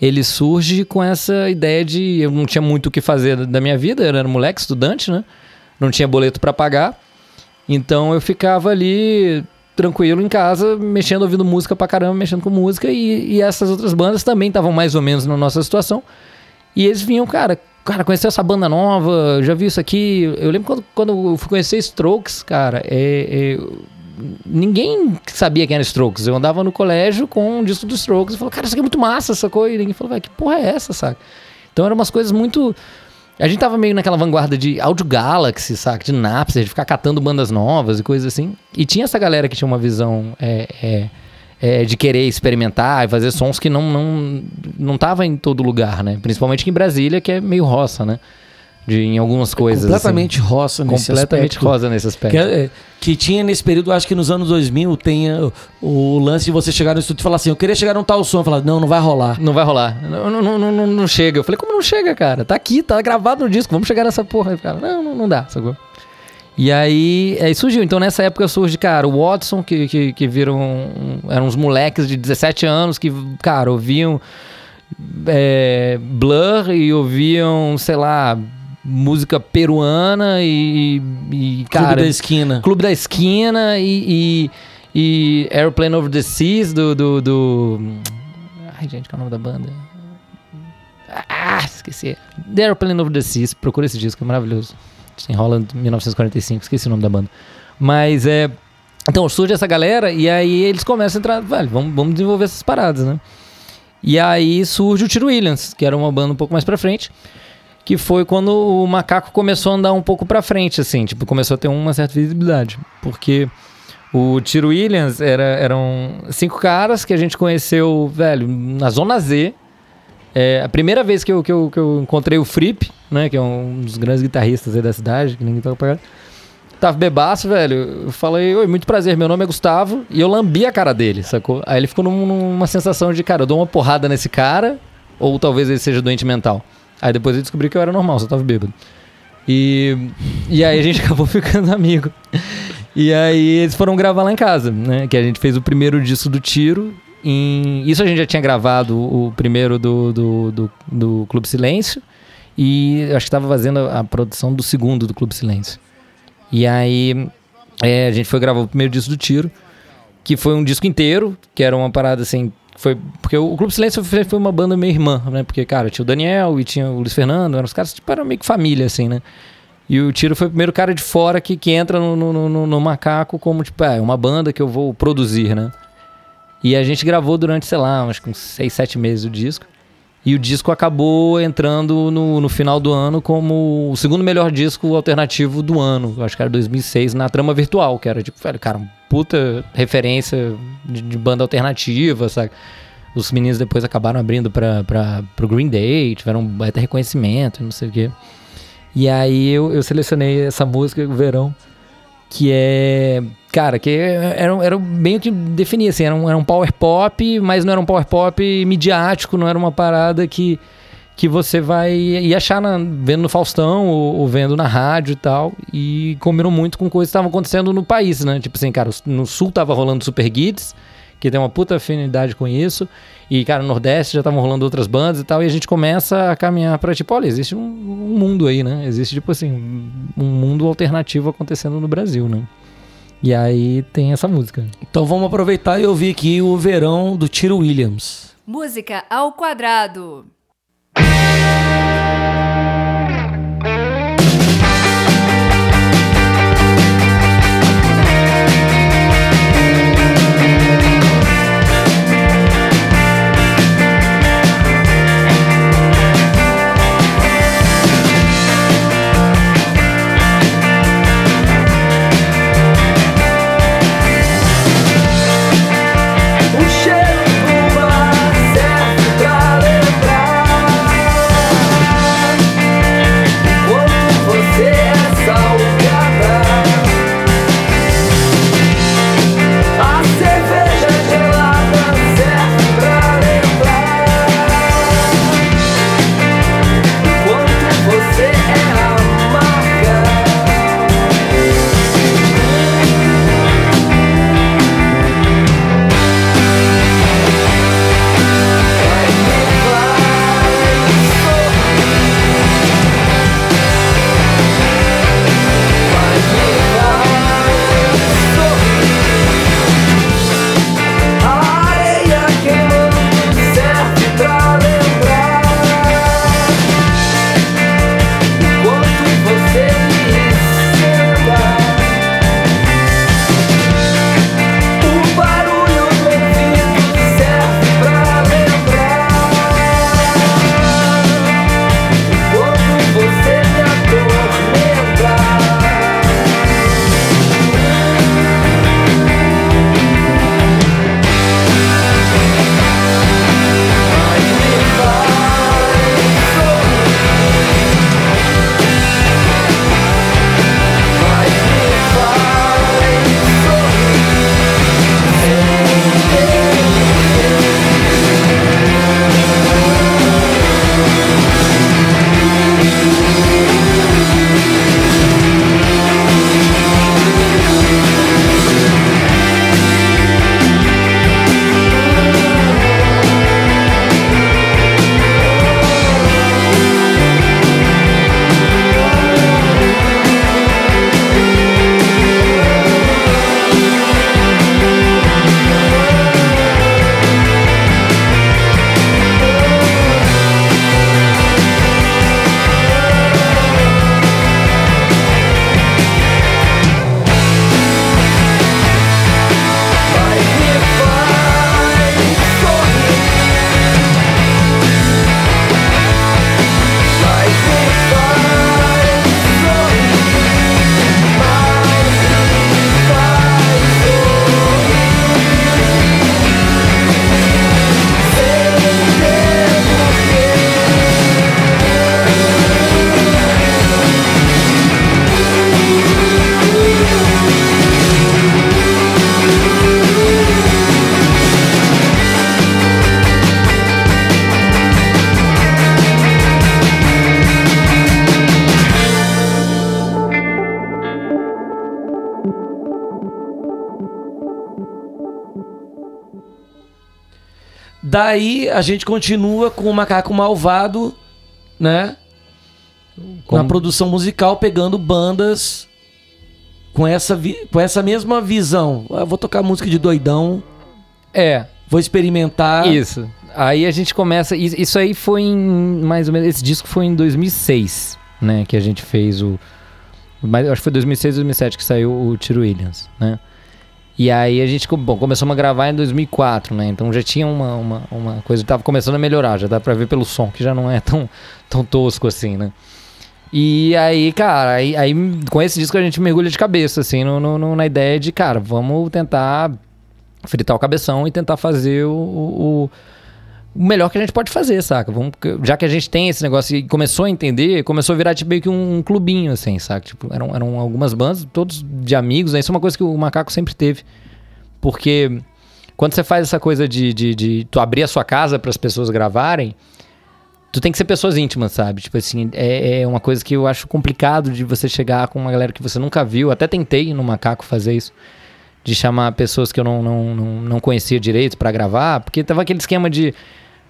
ele surge com essa ideia de eu não tinha muito o que fazer da minha vida, eu era moleque, estudante, né? Não tinha boleto para pagar. Então eu ficava ali tranquilo em casa, mexendo, ouvindo música pra caramba, mexendo com música, e, e essas outras bandas também estavam mais ou menos na nossa situação. E eles vinham, cara, cara, conheceu essa banda nova, já vi isso aqui. Eu lembro quando, quando eu fui conhecer Strokes, cara, é, é, ninguém sabia quem era Strokes. Eu andava no colégio com um disco dos Strokes e falou, cara, isso aqui é muito massa, sacou? E ninguém falou, velho, que porra é essa, saca? Então eram umas coisas muito a gente tava meio naquela vanguarda de Audio Galaxy, saca? De Napster, de ficar catando bandas novas e coisas assim. E tinha essa galera que tinha uma visão é, é, é, de querer experimentar e fazer sons que não, não, não tava em todo lugar, né? Principalmente aqui em Brasília, que é meio roça, né? De, em algumas coisas. Completamente assim. roça nesse completamente aspecto. rosa nesse aspecto. Que, é, que, tinha nesse período, acho que nos anos 2000, tem o, o lance de você chegar no estúdio e falar assim: eu queria chegar num tal som. Falar, não, não vai rolar. Não vai rolar. Não, não, não, não, não chega. Eu falei, como não chega, cara? Tá aqui, tá gravado no disco, vamos chegar nessa porra. Aí, cara, não, não, não dá, sacou? E aí, aí surgiu. Então nessa época surge, cara, o Watson, que, que, que viram. Eram uns moleques de 17 anos que, cara, ouviam. É, Blur e ouviam, sei lá, música peruana e, e cara, Clube da Esquina. Clube da Esquina e, e, E Airplane Over the Seas, do, do, do... Ai, gente, qual é o nome da banda? Ah, esqueci. The Airplane Over the Seas. Procura esse disco, é maravilhoso. Em Holland, 1945. Esqueci o nome da banda. Mas é... Então surge essa galera e aí eles começam a entrar... Velho, vamos, vamos desenvolver essas paradas, né? E aí surge o Tiro Williams, que era uma banda um pouco mais pra frente que foi quando o macaco começou a andar um pouco para frente, assim, tipo, começou a ter uma certa visibilidade. Porque o Tiro Williams era, eram cinco caras que a gente conheceu, velho, na Zona Z. É, a primeira vez que eu, que, eu, que eu encontrei o Fripp, né, que é um dos grandes guitarristas aí da cidade, que ninguém toca pra. Tava bebaço, velho. Eu falei, oi, muito prazer, meu nome é Gustavo. E eu lambi a cara dele, sacou? Aí ele ficou num, numa sensação de, cara, eu dou uma porrada nesse cara, ou talvez ele seja doente mental. Aí depois eu descobri que eu era normal, só tava bêbado. E, e aí a gente [laughs] acabou ficando amigo. E aí eles foram gravar lá em casa, né? Que a gente fez o primeiro disco do Tiro. Em... Isso a gente já tinha gravado o primeiro do, do, do, do Clube Silêncio. E acho que estava fazendo a produção do segundo do Clube Silêncio. E aí é, a gente foi gravar o primeiro disco do Tiro, que foi um disco inteiro, que era uma parada assim, foi porque o Clube Silêncio foi, uma banda meio irmã, né? Porque, cara, tinha o Daniel e tinha o Luiz Fernando, eram os caras, tipo, eram meio que família, assim, né? E o Tiro foi o primeiro cara de fora que, que entra no, no, no, no Macaco como, tipo, é uma banda que eu vou produzir, né? E a gente gravou durante, sei lá, acho que uns seis, sete meses o disco. E o disco acabou entrando no, no final do ano como o segundo melhor disco alternativo do ano. Acho que era 2006, na trama virtual, que era tipo, velho, cara, puta referência de, de banda alternativa, sabe? Os meninos depois acabaram abrindo para pro Green Day, tiveram baita reconhecimento, não sei o quê. E aí eu, eu selecionei essa música, o Verão, que é. Cara, que era, era bem o que definia, assim, era um, era um power pop, mas não era um power pop midiático, não era uma parada que, que você vai ir achar na, vendo no Faustão ou, ou, vendo na rádio e tal. E combinou muito com coisas que estavam acontecendo no país, né? Tipo assim, cara, no sul tava rolando Super Hits, que tem uma puta afinidade com isso. E, cara, no Nordeste já estavam rolando outras bandas e tal. E a gente começa a caminhar para tipo, olha, existe um, um, mundo aí, né? Existe, tipo assim, um mundo alternativo acontecendo no Brasil, né? E aí tem essa música. Então vamos aproveitar e ouvir aqui o Verão do Tiro Williams. Música ao quadrado. Daí a gente continua com o Macaco Malvado, né? Como? Na produção musical, pegando bandas com essa, com essa mesma visão. Eu ah, vou tocar música de doidão. É. Vou experimentar. Isso. Aí a gente começa. Isso aí foi em. Mais ou menos. Esse disco foi em 2006, né? Que a gente fez o. Mas acho que foi 2006, 2007 que saiu o Tiro Williams, né? E aí a gente bom, começamos a gravar em 2004, né? Então já tinha uma, uma, uma coisa, tava começando a melhorar, já dá pra ver pelo som, que já não é tão, tão tosco assim, né? E aí, cara, aí, aí com esse disco a gente mergulha de cabeça, assim, no, no, na ideia de, cara, vamos tentar fritar o cabeção e tentar fazer o, o, o, melhor que a gente pode fazer, saca? Vamos, já que a gente tem esse negócio e começou a entender, começou a virar tipo, meio que um, um clubinho, assim, saca? Tipo, eram, eram algumas bandas, todos de amigos, né? Isso é uma coisa que o Macaco sempre teve. Porque quando você faz essa coisa de, de, de tu abrir a sua casa para as pessoas gravarem, tu tem que ser pessoas íntimas, sabe? Tipo assim, é, é, uma coisa que eu acho complicado de você chegar com uma galera que você nunca viu. Até tentei no Macaco fazer isso de chamar pessoas que eu não, não, não, não conhecia direito para gravar, porque tava aquele esquema de.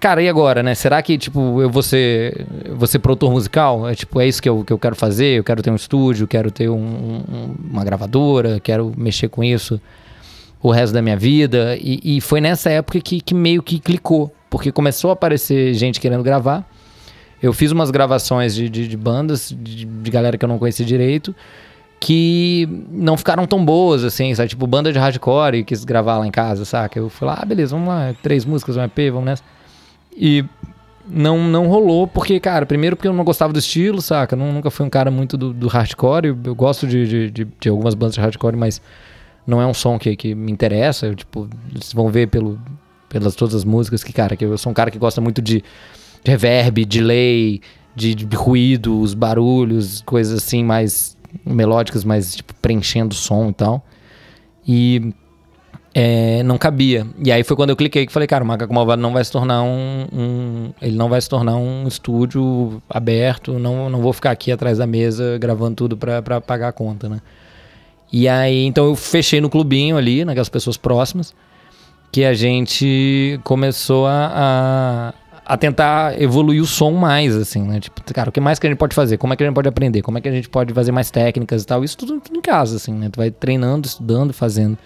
Cara, e agora, né? Será que, tipo, eu vou ser, vou ser produtor musical? É, tipo, é isso que eu, que eu quero fazer? Eu quero ter um estúdio, quero ter um, um, uma gravadora, quero mexer com isso o resto da minha vida. E, e foi nessa época que, que meio que clicou, porque começou a aparecer gente querendo gravar. Eu fiz umas gravações de, de, de bandas, de, de galera que eu não conhecia direito que não ficaram tão boas, assim, sabe? Tipo, banda de hardcore e quis gravar lá em casa, saca? Eu fui lá, ah, beleza, vamos lá, três músicas, um EP, vamos nessa. E não, não rolou, porque, cara, primeiro porque eu não gostava do estilo, saca? Não, nunca fui um cara muito do, do hardcore. Eu, eu gosto de, de, de, de, algumas bandas de hardcore, mas não é um som que, que me interessa. Eu, tipo, vocês vão ver pelo, pelas todas as músicas que, cara, que eu sou um cara que gosta muito de, reverb, delay, de, de ruídos, barulhos, coisas assim mais melódicas, mas tipo, preenchendo o som e tal. E é, não cabia. E aí foi quando eu cliquei que falei, cara, o Macaco Malvado não vai se tornar um, um, Ele não vai se tornar um estúdio aberto, não, não vou ficar aqui atrás da mesa gravando tudo pra, pagar a conta, né? E aí, então eu fechei no clubinho ali, naquelas pessoas próximas, que a gente começou a, a tentar evoluir o som mais, assim, né? Tipo, cara, o que mais que a gente pode fazer? Como é que a gente pode aprender? Como é que a gente pode fazer mais técnicas e tal? Isso tudo em casa, assim, né? Tu vai treinando, estudando, fazendo.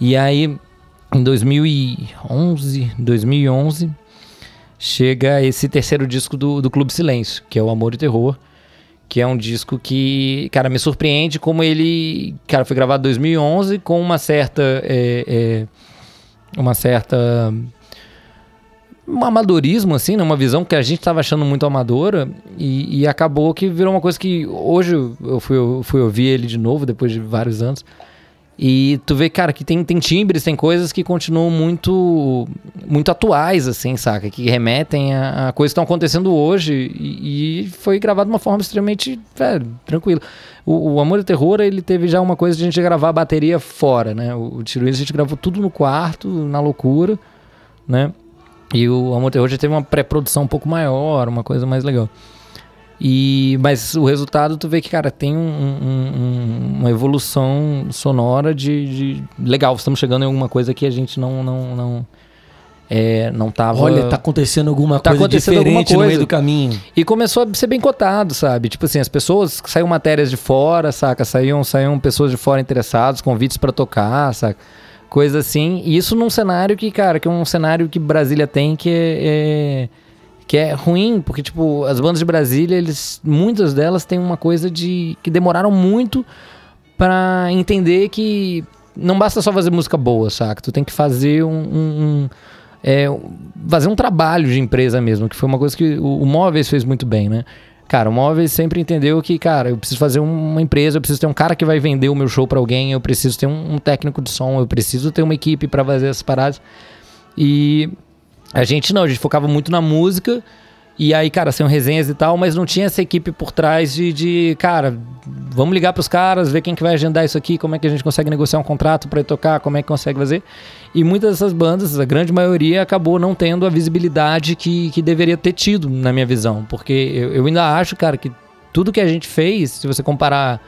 E aí, em 2011, 2011, chega esse terceiro disco do, do Clube Silêncio, que é o Amor e Terror, que é um disco que, cara, me surpreende como ele, cara, foi gravado em 2011 com uma certa, é, é, uma certa um amadorismo, assim, né? Uma visão que a gente estava achando muito amadora e, e, acabou que virou uma coisa que hoje eu fui, eu fui ouvir ele de novo, depois de vários anos. E tu vê, cara, que tem, tem timbres, tem coisas que continuam muito muito atuais, assim, saca? Que remetem a, a coisas que estão acontecendo hoje e, e, foi gravado de uma forma extremamente, velho, tranquila. O, o, Amor e Terror, ele teve já uma coisa de a gente gravar a bateria fora, né? O, o Tiro a gente gravou tudo no quarto, na loucura, né? E o Amor Terror já teve uma pré-produção um pouco maior, uma coisa mais legal. E, mas o resultado, tu vê que, cara, tem um, um, uma evolução sonora de, de, Legal, estamos chegando em alguma coisa que a gente não. não, não é, não tava. Olha, tá acontecendo alguma tá coisa acontecendo diferente alguma coisa. no meio do caminho. E começou a ser bem cotado, sabe? Tipo assim, as pessoas saíam matérias de fora, saca? Saíam, saíam pessoas de fora interessadas, convites para tocar, saca? coisa assim. E isso num cenário que, cara, que é um cenário que Brasília tem que é, é, que é ruim, porque, tipo, as bandas de Brasília, eles, muitas delas têm uma coisa de. que demoraram muito para entender que não basta só fazer música boa, saca? Tu tem que fazer um, um, um é, fazer um trabalho de empresa mesmo, que foi uma coisa que o, o Móveis fez muito bem, né? Cara, o Móveis sempre entendeu que, cara, eu preciso fazer uma empresa, eu preciso ter um cara que vai vender o meu show para alguém, eu preciso ter um, um, técnico de som, eu preciso ter uma equipe para fazer essas paradas. E a gente não, a gente focava muito na música. E aí, cara, são resenhas e tal, mas não tinha essa equipe por trás de, de cara, vamos ligar pros caras, ver quem que vai agendar isso aqui, como é que a gente consegue negociar um contrato para tocar, como é que consegue fazer. E muitas dessas bandas, a grande maioria, acabou não tendo a visibilidade que, que deveria ter tido, na minha visão. Porque eu, eu ainda acho, cara, que tudo que a gente fez, se você comparar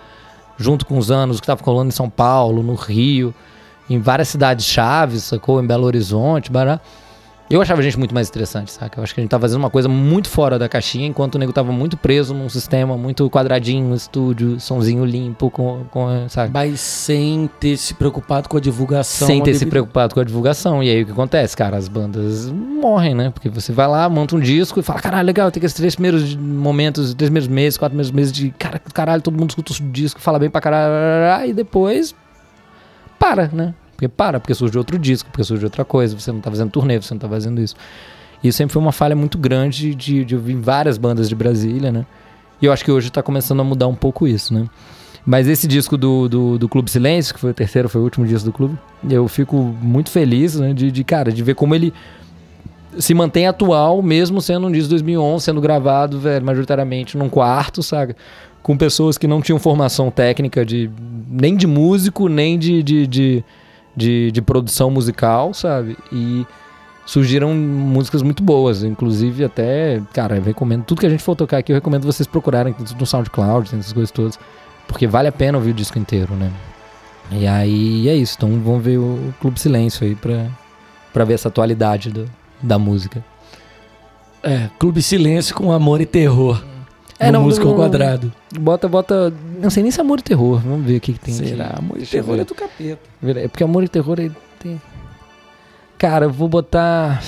junto com os anos que estava rolando em São Paulo, no Rio, em várias cidades chaves, sacou? Em Belo Horizonte, bará, Eu achava a gente muito mais interessante, saca? Eu acho que a gente tava fazendo uma coisa muito fora da caixinha, enquanto o nego tava muito preso num sistema muito quadradinho, estúdio, sonzinho limpo, com, com saca? Mas sem ter se preocupado com a divulgação. Sem ter se preocupado com a divulgação. E aí o que acontece, cara? As bandas morrem, né? Porque você vai lá, monta um disco e fala, caralho, legal, tem aqueles três primeiros momentos, três primeiros meses, quatro primeiros meses de cara, caralho, todo mundo escuta o disco, fala bem pra caralho, e depois para, né? Porque para, porque surge outro disco, porque surge outra coisa, você não tá fazendo turnê, você não tá fazendo isso. E sempre foi uma falha muito grande de, de ouvir várias bandas de Brasília, né? E eu acho que hoje tá começando a mudar um pouco isso, né? Mas esse disco do, do, do, Clube Silêncio, que foi o terceiro, foi o último disco do clube, eu fico muito feliz, né? De, de, cara, de ver como ele se mantém atual, mesmo sendo um disco de 2011, sendo gravado, velho, majoritariamente num quarto, sabe? Com pessoas que não tinham formação técnica de nem de músico, nem de, de, de de, de produção musical, sabe? E surgiram músicas muito boas, inclusive até, cara, eu recomendo, tudo que a gente for tocar aqui, eu recomendo vocês procurarem no SoundCloud, essas coisas todas, porque vale a pena ouvir o disco inteiro, né? E aí é isso, então vamos ver o Clube Silêncio aí pra, pra ver essa atualidade do, da música. É, Clube Silêncio com amor e terror. É, no não, música ao quadrado. Bota, bota. Não sei nem se é amor e terror. Vamos ver o que, que tem Será? aqui. Amor e terror é do capeta. É porque amor e terror ele tem. Cara, eu vou botar.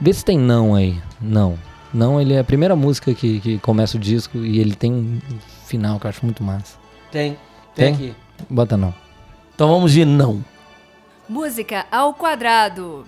Vê se tem não aí. Não. Não, ele é a primeira música que, que começa o disco e ele tem um final que eu acho muito massa. Tem. Tem, tem? aqui. Bota não. Então vamos de não. Música ao quadrado.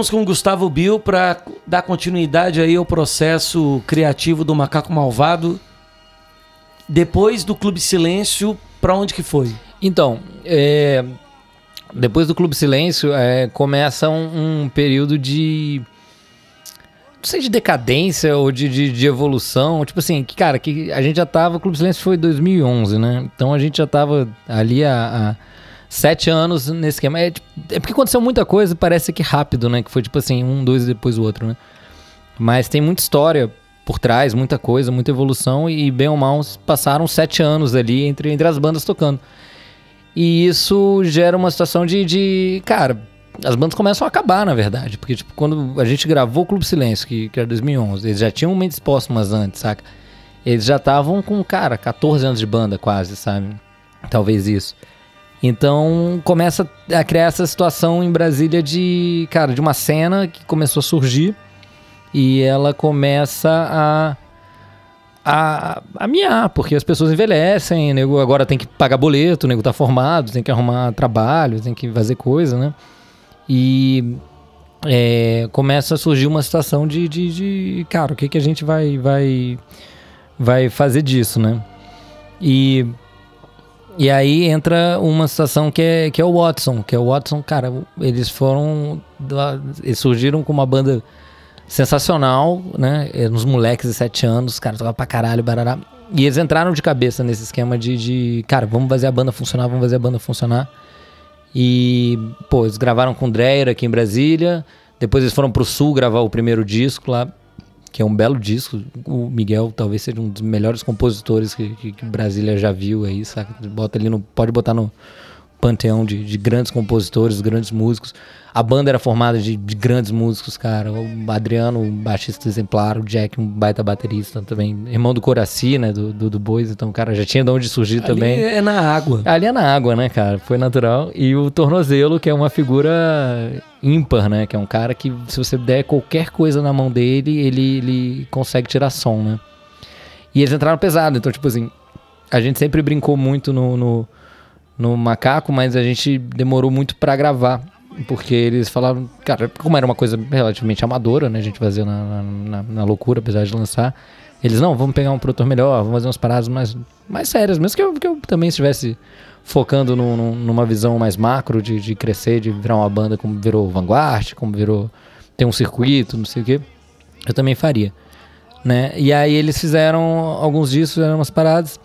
Voltamos com o Gustavo Bill para dar continuidade aí ao processo criativo do Macaco Malvado. Depois do Clube Silêncio, para onde que foi? Então, é, depois do Clube Silêncio, é, começa um, um, período de. Não sei, de decadência ou de, de, de, evolução. Tipo assim, que, cara, que a gente já tava. O Clube Silêncio foi em 2011, né? Então a gente já tava ali a, a sete anos nesse esquema. É, tipo, é, porque aconteceu muita coisa, parece que rápido, né? Que foi tipo assim, um, dois e depois o outro, né? Mas tem muita história por trás, muita coisa, muita evolução, e bem ou mal passaram sete anos ali entre, entre as bandas tocando. E isso gera uma situação de, de. Cara, as bandas começam a acabar, na verdade. Porque, tipo, quando a gente gravou o Clube Silêncio, que, que era 2011, eles já tinham Mentes Póstumas antes, saca? Eles já estavam com, cara, 14 anos de banda quase, sabe? Talvez isso. Então começa a criar essa situação em Brasília de, cara, de uma cena que começou a surgir e ela começa a a, a miar, porque as pessoas envelhecem, nego agora tem que pagar boleto, o nego tá formado, tem que arrumar trabalho, tem que fazer coisa, né? E é, começa a surgir uma situação de, de, de, cara, o que, que a gente vai, vai, vai fazer disso, né? E e aí entra uma situação que é, que é o Watson, que é o Watson, cara, eles foram. Eles surgiram com uma banda sensacional, né? Nos moleques de 7 anos, cara, tocava pra caralho, barará. E eles entraram de cabeça nesse esquema de, de, cara, vamos fazer a banda funcionar, vamos fazer a banda funcionar. E, pô, eles gravaram com o Dreyer aqui em Brasília. Depois eles foram pro sul gravar o primeiro disco lá que é um belo disco. O Miguel talvez seja um dos melhores compositores que, que, que Brasília já viu aí, saca? Bota ali no, pode botar no panteão de, de grandes compositores, grandes músicos. A banda era formada de, de, grandes músicos, cara. O Adriano, um baixista exemplar, o Jack, um baita baterista também. Irmão do Coraci, né? Do, do, do Bois. Então, cara, já tinha de onde surgir Ali também. é na água. Ali é na água, né, cara? Foi natural. E o Tornozelo, que é uma figura ímpar, né? Que é um cara que, se você der qualquer coisa na mão dele, ele, ele consegue tirar som, né? E eles entraram pesado. Então, tipo assim, a gente sempre brincou muito no, no, no Macaco, mas a gente demorou muito para gravar porque eles falavam, cara, como era uma coisa relativamente amadora, né? A gente fazia na, na, na loucura, apesar de lançar. Eles, não, vamos pegar um produtor melhor, vamos fazer umas paradas mais, mais sérias, mesmo que eu, que eu também estivesse focando no, no, numa visão mais macro de, de crescer, de virar uma banda como virou Vanguard, como virou. tem um circuito, não sei o quê. Eu também faria. Né? E aí eles fizeram alguns discos, fizeram umas paradas.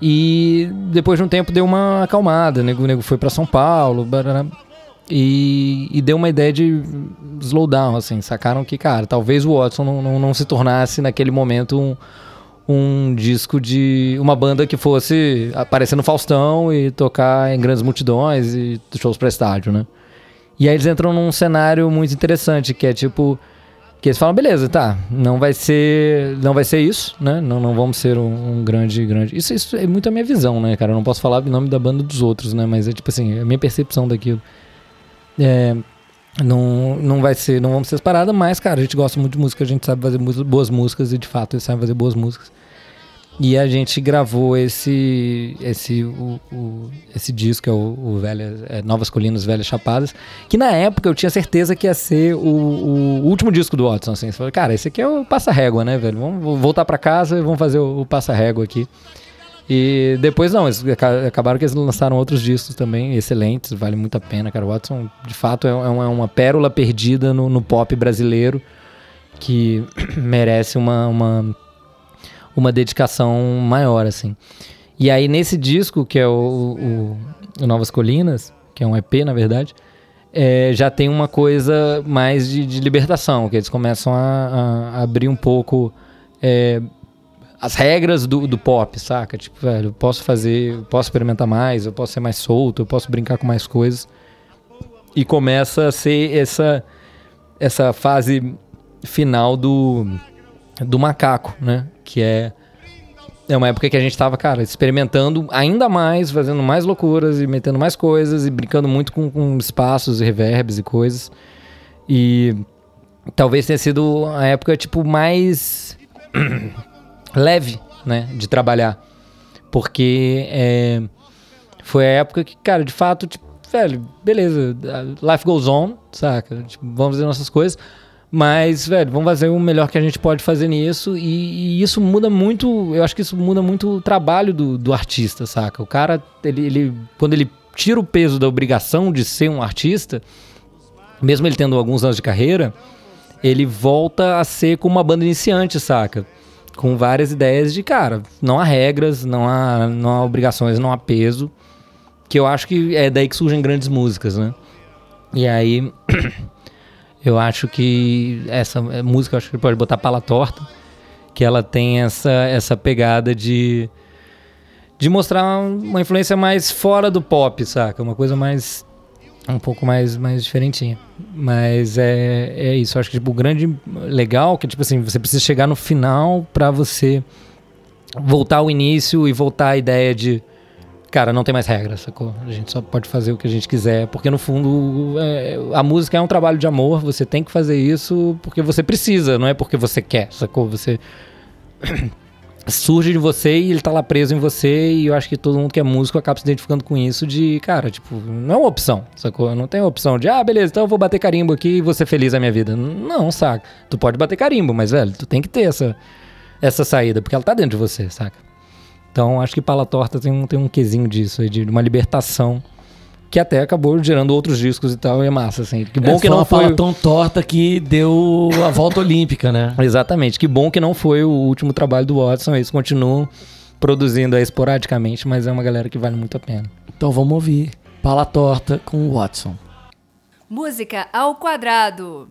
E depois de um tempo deu uma acalmada. O nego, o nego foi para São Paulo, barará, e, e, deu uma ideia de slowdown, assim, sacaram que, cara, talvez o Watson não, não, não se tornasse naquele momento um, um, disco de uma banda que fosse aparecer no Faustão e tocar em grandes multidões e shows para estádio, né? E aí eles entram num cenário muito interessante, que é tipo que eles falam, beleza, tá, não vai ser, não vai ser isso, né? Não, não vamos ser um, um, grande, grande. Isso, isso é muito a minha visão, né, cara? Eu não posso falar em nome da banda dos outros, né? Mas é tipo assim, é a minha percepção daquilo. É, não, não vai ser, não vamos ser paradas, mas, cara, a gente gosta muito de música, a gente sabe fazer boas músicas e de fato eles sabem fazer boas músicas. E a gente gravou esse esse o, o esse disco, é o, o Velha, é Novas Colinas, Velhas Chapadas, que na época eu tinha certeza que ia ser o, o último disco do Watson, assim. Você falou, cara, esse aqui é o Passa-Régua, né, velho? Vamos voltar para casa e vamos fazer o, o Passa-Régua aqui. E depois não, eles acabaram que eles lançaram outros discos também, excelentes, vale muito a pena, cara. O Watson, de fato, é, uma, é uma pérola perdida no, no, pop brasileiro que [clears throat] merece uma, uma, uma dedicação maior, assim. E aí, nesse disco, que é o, o, o Novas Colinas, que é um EP, na verdade, é, já tem uma coisa mais de, de libertação, que eles começam a, a abrir um pouco é, as regras do, do pop, saca? Tipo, velho, eu posso fazer, eu posso experimentar mais, eu posso ser mais solto, eu posso brincar com mais coisas. E começa a ser essa, essa fase final do, do macaco, né? Que é, é uma época que a gente tava, cara, experimentando ainda mais, fazendo mais loucuras e metendo mais coisas e brincando muito com, com espaços e reverbs e coisas. E talvez tenha sido a época, tipo, mais [clears throat] leve, né, de trabalhar. Porque é, foi a época que, cara, de fato, tipo, velho, beleza, life goes on, saca? Tipo, vamos fazer nossas coisas. Mas, velho, vamos fazer o melhor que a gente pode fazer nisso. E, e, isso muda muito. Eu acho que isso muda muito o trabalho do, do artista, saca? O cara, ele, ele, quando ele tira o peso da obrigação de ser um artista, mesmo ele tendo alguns anos de carreira, ele volta a ser como uma banda iniciante, saca? Com várias ideias de, cara, não há regras, não há, não há obrigações, não há peso. Que eu acho que é daí que surgem grandes músicas, né? E aí. [clears throat] Eu acho que essa música, eu acho que pode botar pala torta, que ela tem essa, essa pegada de de mostrar uma influência mais fora do pop, saca? Uma coisa mais um pouco mais mais diferentinha. Mas é, é isso, eu acho que tipo, o grande legal que tipo assim, você precisa chegar no final para você voltar ao início e voltar à ideia de cara, não tem mais regras, sacou? A gente só pode fazer o que a gente quiser, porque no fundo é, a música é um trabalho de amor, você tem que fazer isso porque você precisa, não é porque você quer, sacou? Você [coughs] surge de você e ele tá lá preso em você e eu acho que todo mundo que é músico acaba se identificando com isso de, cara, tipo, não é uma opção, sacou? Não tem opção de, ah, beleza, então eu vou bater carimbo aqui e vou ser feliz a minha vida. Não, saca? Tu pode bater carimbo, mas, velho, tu tem que ter essa, essa saída, porque ela tá dentro de você, saca? Então acho que Pala Torta tem um, tem um quesinho disso, aí, de uma libertação que até acabou gerando outros discos e tal, e é massa, assim. Que bom é, que não foi... tão torta que deu a volta olímpica, né? [laughs] Exatamente. Que bom que não foi o último trabalho do Watson, eles continuam produzindo aí esporadicamente, mas é uma galera que vale muito a pena. Então vamos ouvir Pala Torta com o Watson. Música ao quadrado.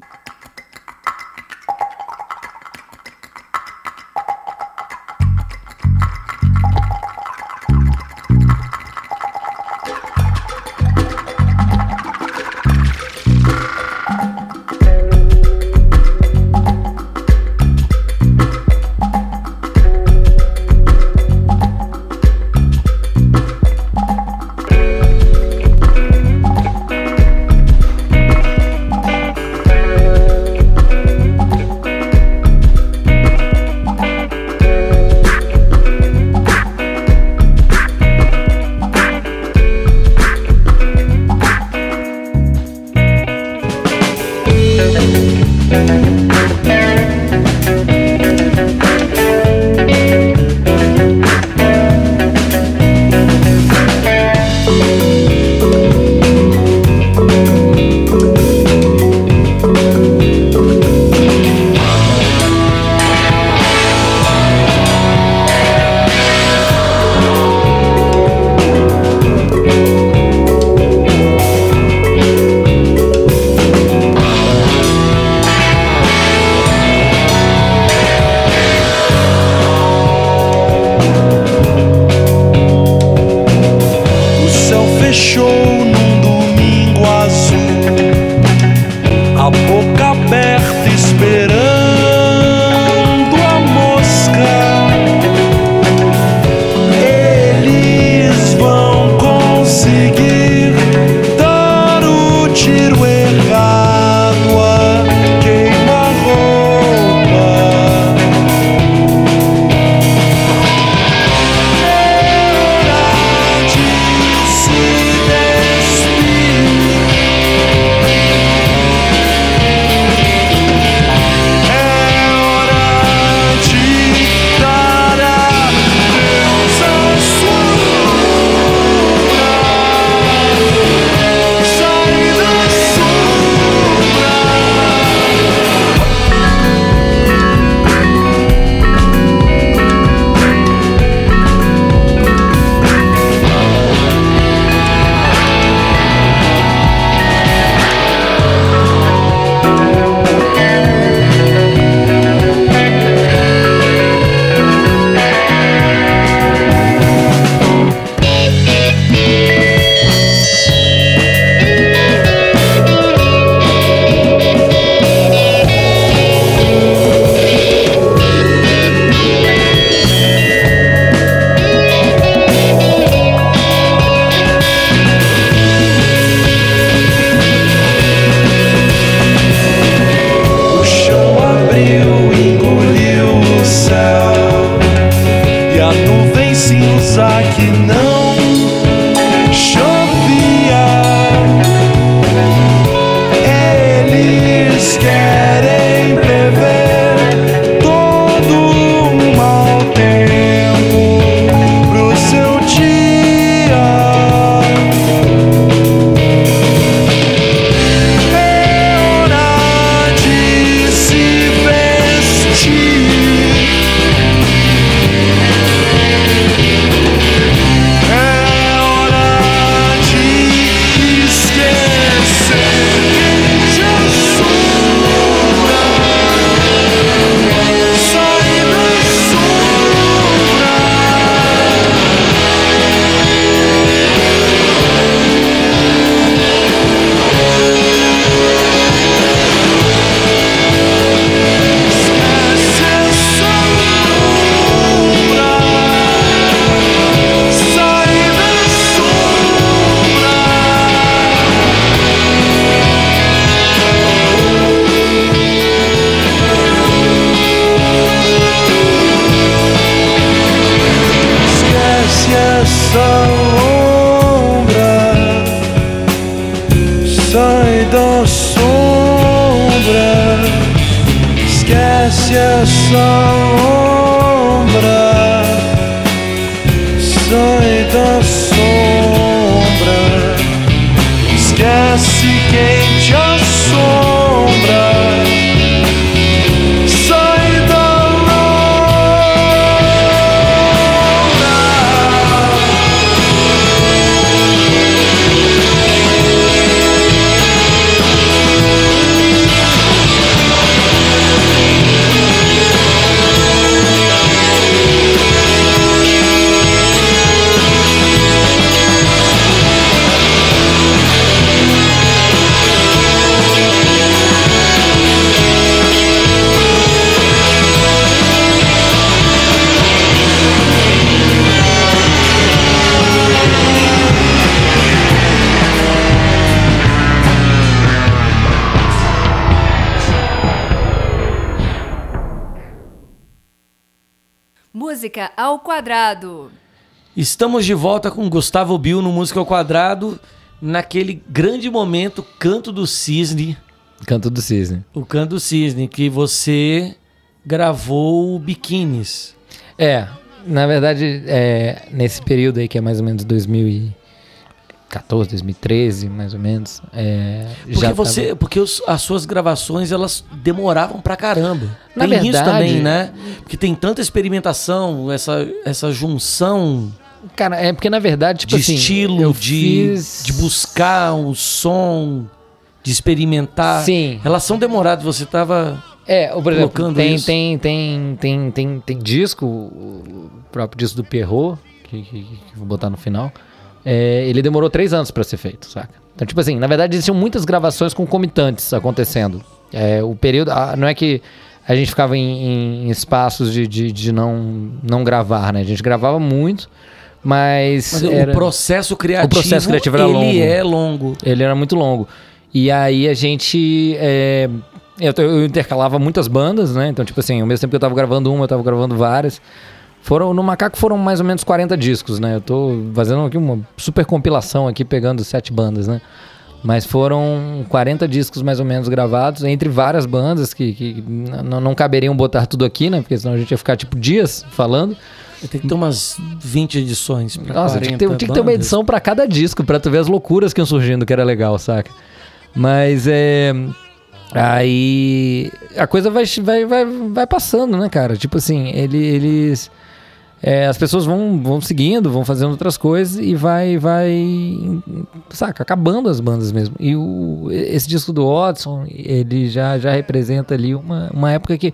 Quadrado. Estamos de volta com Gustavo Bill no Música ao Quadrado, naquele grande momento, Canto do Cisne. Canto do Cisne. O Canto do Cisne, que você gravou biquínis. É, na verdade, é, nesse período aí que é mais ou menos 2000 e 2014, 2013, mais ou menos. É, porque já você, tava... porque os, as suas gravações elas demoravam pra caramba. Na tem verdade, isso também, né? Porque tem tanta experimentação, essa, essa junção. Cara, é porque na verdade, tipo de assim, estilo, de, fiz... de buscar um som, de experimentar. Sim. Elas são demoradas, você tava é, por exemplo, tem, isso. tem, tem, tem, tem, tem disco, o próprio disco do Perrault, que, que, que vou botar no final é, ele demorou três anos para ser feito, saca? Então, tipo assim, na verdade existiam muitas gravações concomitantes acontecendo. É, o período. não é que a gente ficava em, em espaços de, de, de, não, não gravar, né? A gente gravava muito, mas. mas era, o processo criativo. O processo criativo era ele longo. Ele é longo. Ele era muito longo. E aí a gente. É, eu, eu, intercalava muitas bandas, né? Então, tipo assim, ao mesmo tempo que eu tava gravando uma, eu tava gravando várias. Foram, no Macaco foram mais ou menos 40 discos, né? Eu tô fazendo aqui uma super compilação aqui, pegando sete bandas, né? Mas foram 40 discos mais ou menos gravados, entre várias bandas que, que não, não caberiam botar tudo aqui, né? Porque senão a gente ia ficar tipo dias falando. Tem que ter umas 20 edições pra Nossa, tinha que ter, tinha que ter uma edição para cada disco, para tu ver as loucuras que iam surgindo, que era legal, saca? Mas é. Aí a coisa vai, vai, vai, vai passando, né, cara? Tipo assim, ele, eles é, as pessoas vão, vão seguindo, vão fazendo outras coisas e vai, vai, saca, acabando as bandas mesmo. E o, esse disco do Watson, ele já, já representa ali uma, uma época que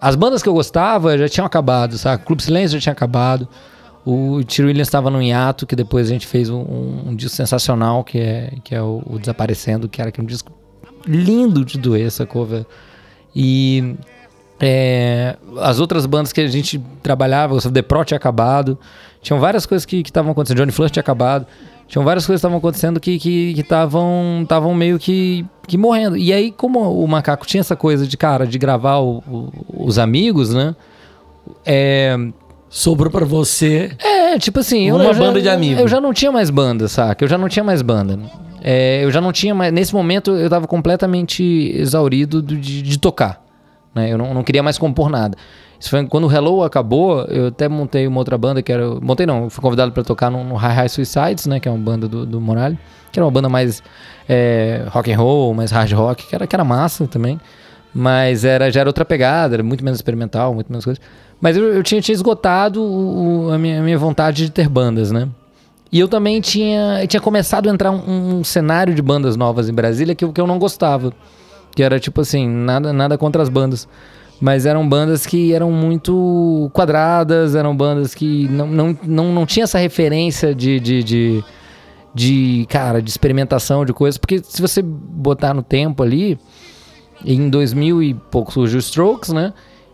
as bandas que eu gostava já tinham acabado, saca? Clube Silêncio já tinha acabado. O Tiro Williams estava no hiato, que depois a gente fez um, um, disco sensacional, que é, que é o, o Desaparecendo, que era que é um disco lindo de doer, essa cover. E é, as outras bandas que a gente trabalhava, o The Pro tinha acabado, tinham várias coisas que estavam acontecendo, Johnny Flush tinha acabado, tinham várias coisas que estavam acontecendo que estavam que, que meio que, que morrendo. E aí, como o Macaco tinha essa coisa de, cara, de gravar o, o, os amigos, né? É, Sobrou para você. É, tipo assim. Uma eu, banda já, de amigos. Eu já não tinha mais banda, saca? Eu já não tinha mais banda. É, eu já não tinha mais. Nesse momento eu tava completamente exaurido de, de tocar. Né? Eu não, não queria mais compor nada. Isso foi quando o Hello acabou, eu até montei uma outra banda que era. Montei não, fui convidado para tocar no, no High High Suicides, né? Que é uma banda do, do Morale. Que era uma banda mais é, rock and roll, mais hard rock, que era, que era massa também. Mas era, já era outra pegada, era muito menos experimental, muito menos coisa. Mas eu, eu tinha, tinha esgotado o, a, minha, a, minha, vontade de ter bandas, né? E eu também tinha, tinha começado a entrar um, um cenário de bandas novas em Brasília que, que eu não gostava. Que era tipo assim, nada, nada contra as bandas. Mas eram bandas que eram muito quadradas, eram bandas que não, não, não, não tinha essa referência de, de, de, de, cara, de experimentação de coisas. Porque se você botar no tempo ali, em 2000 e pouco surgiu Strokes, né?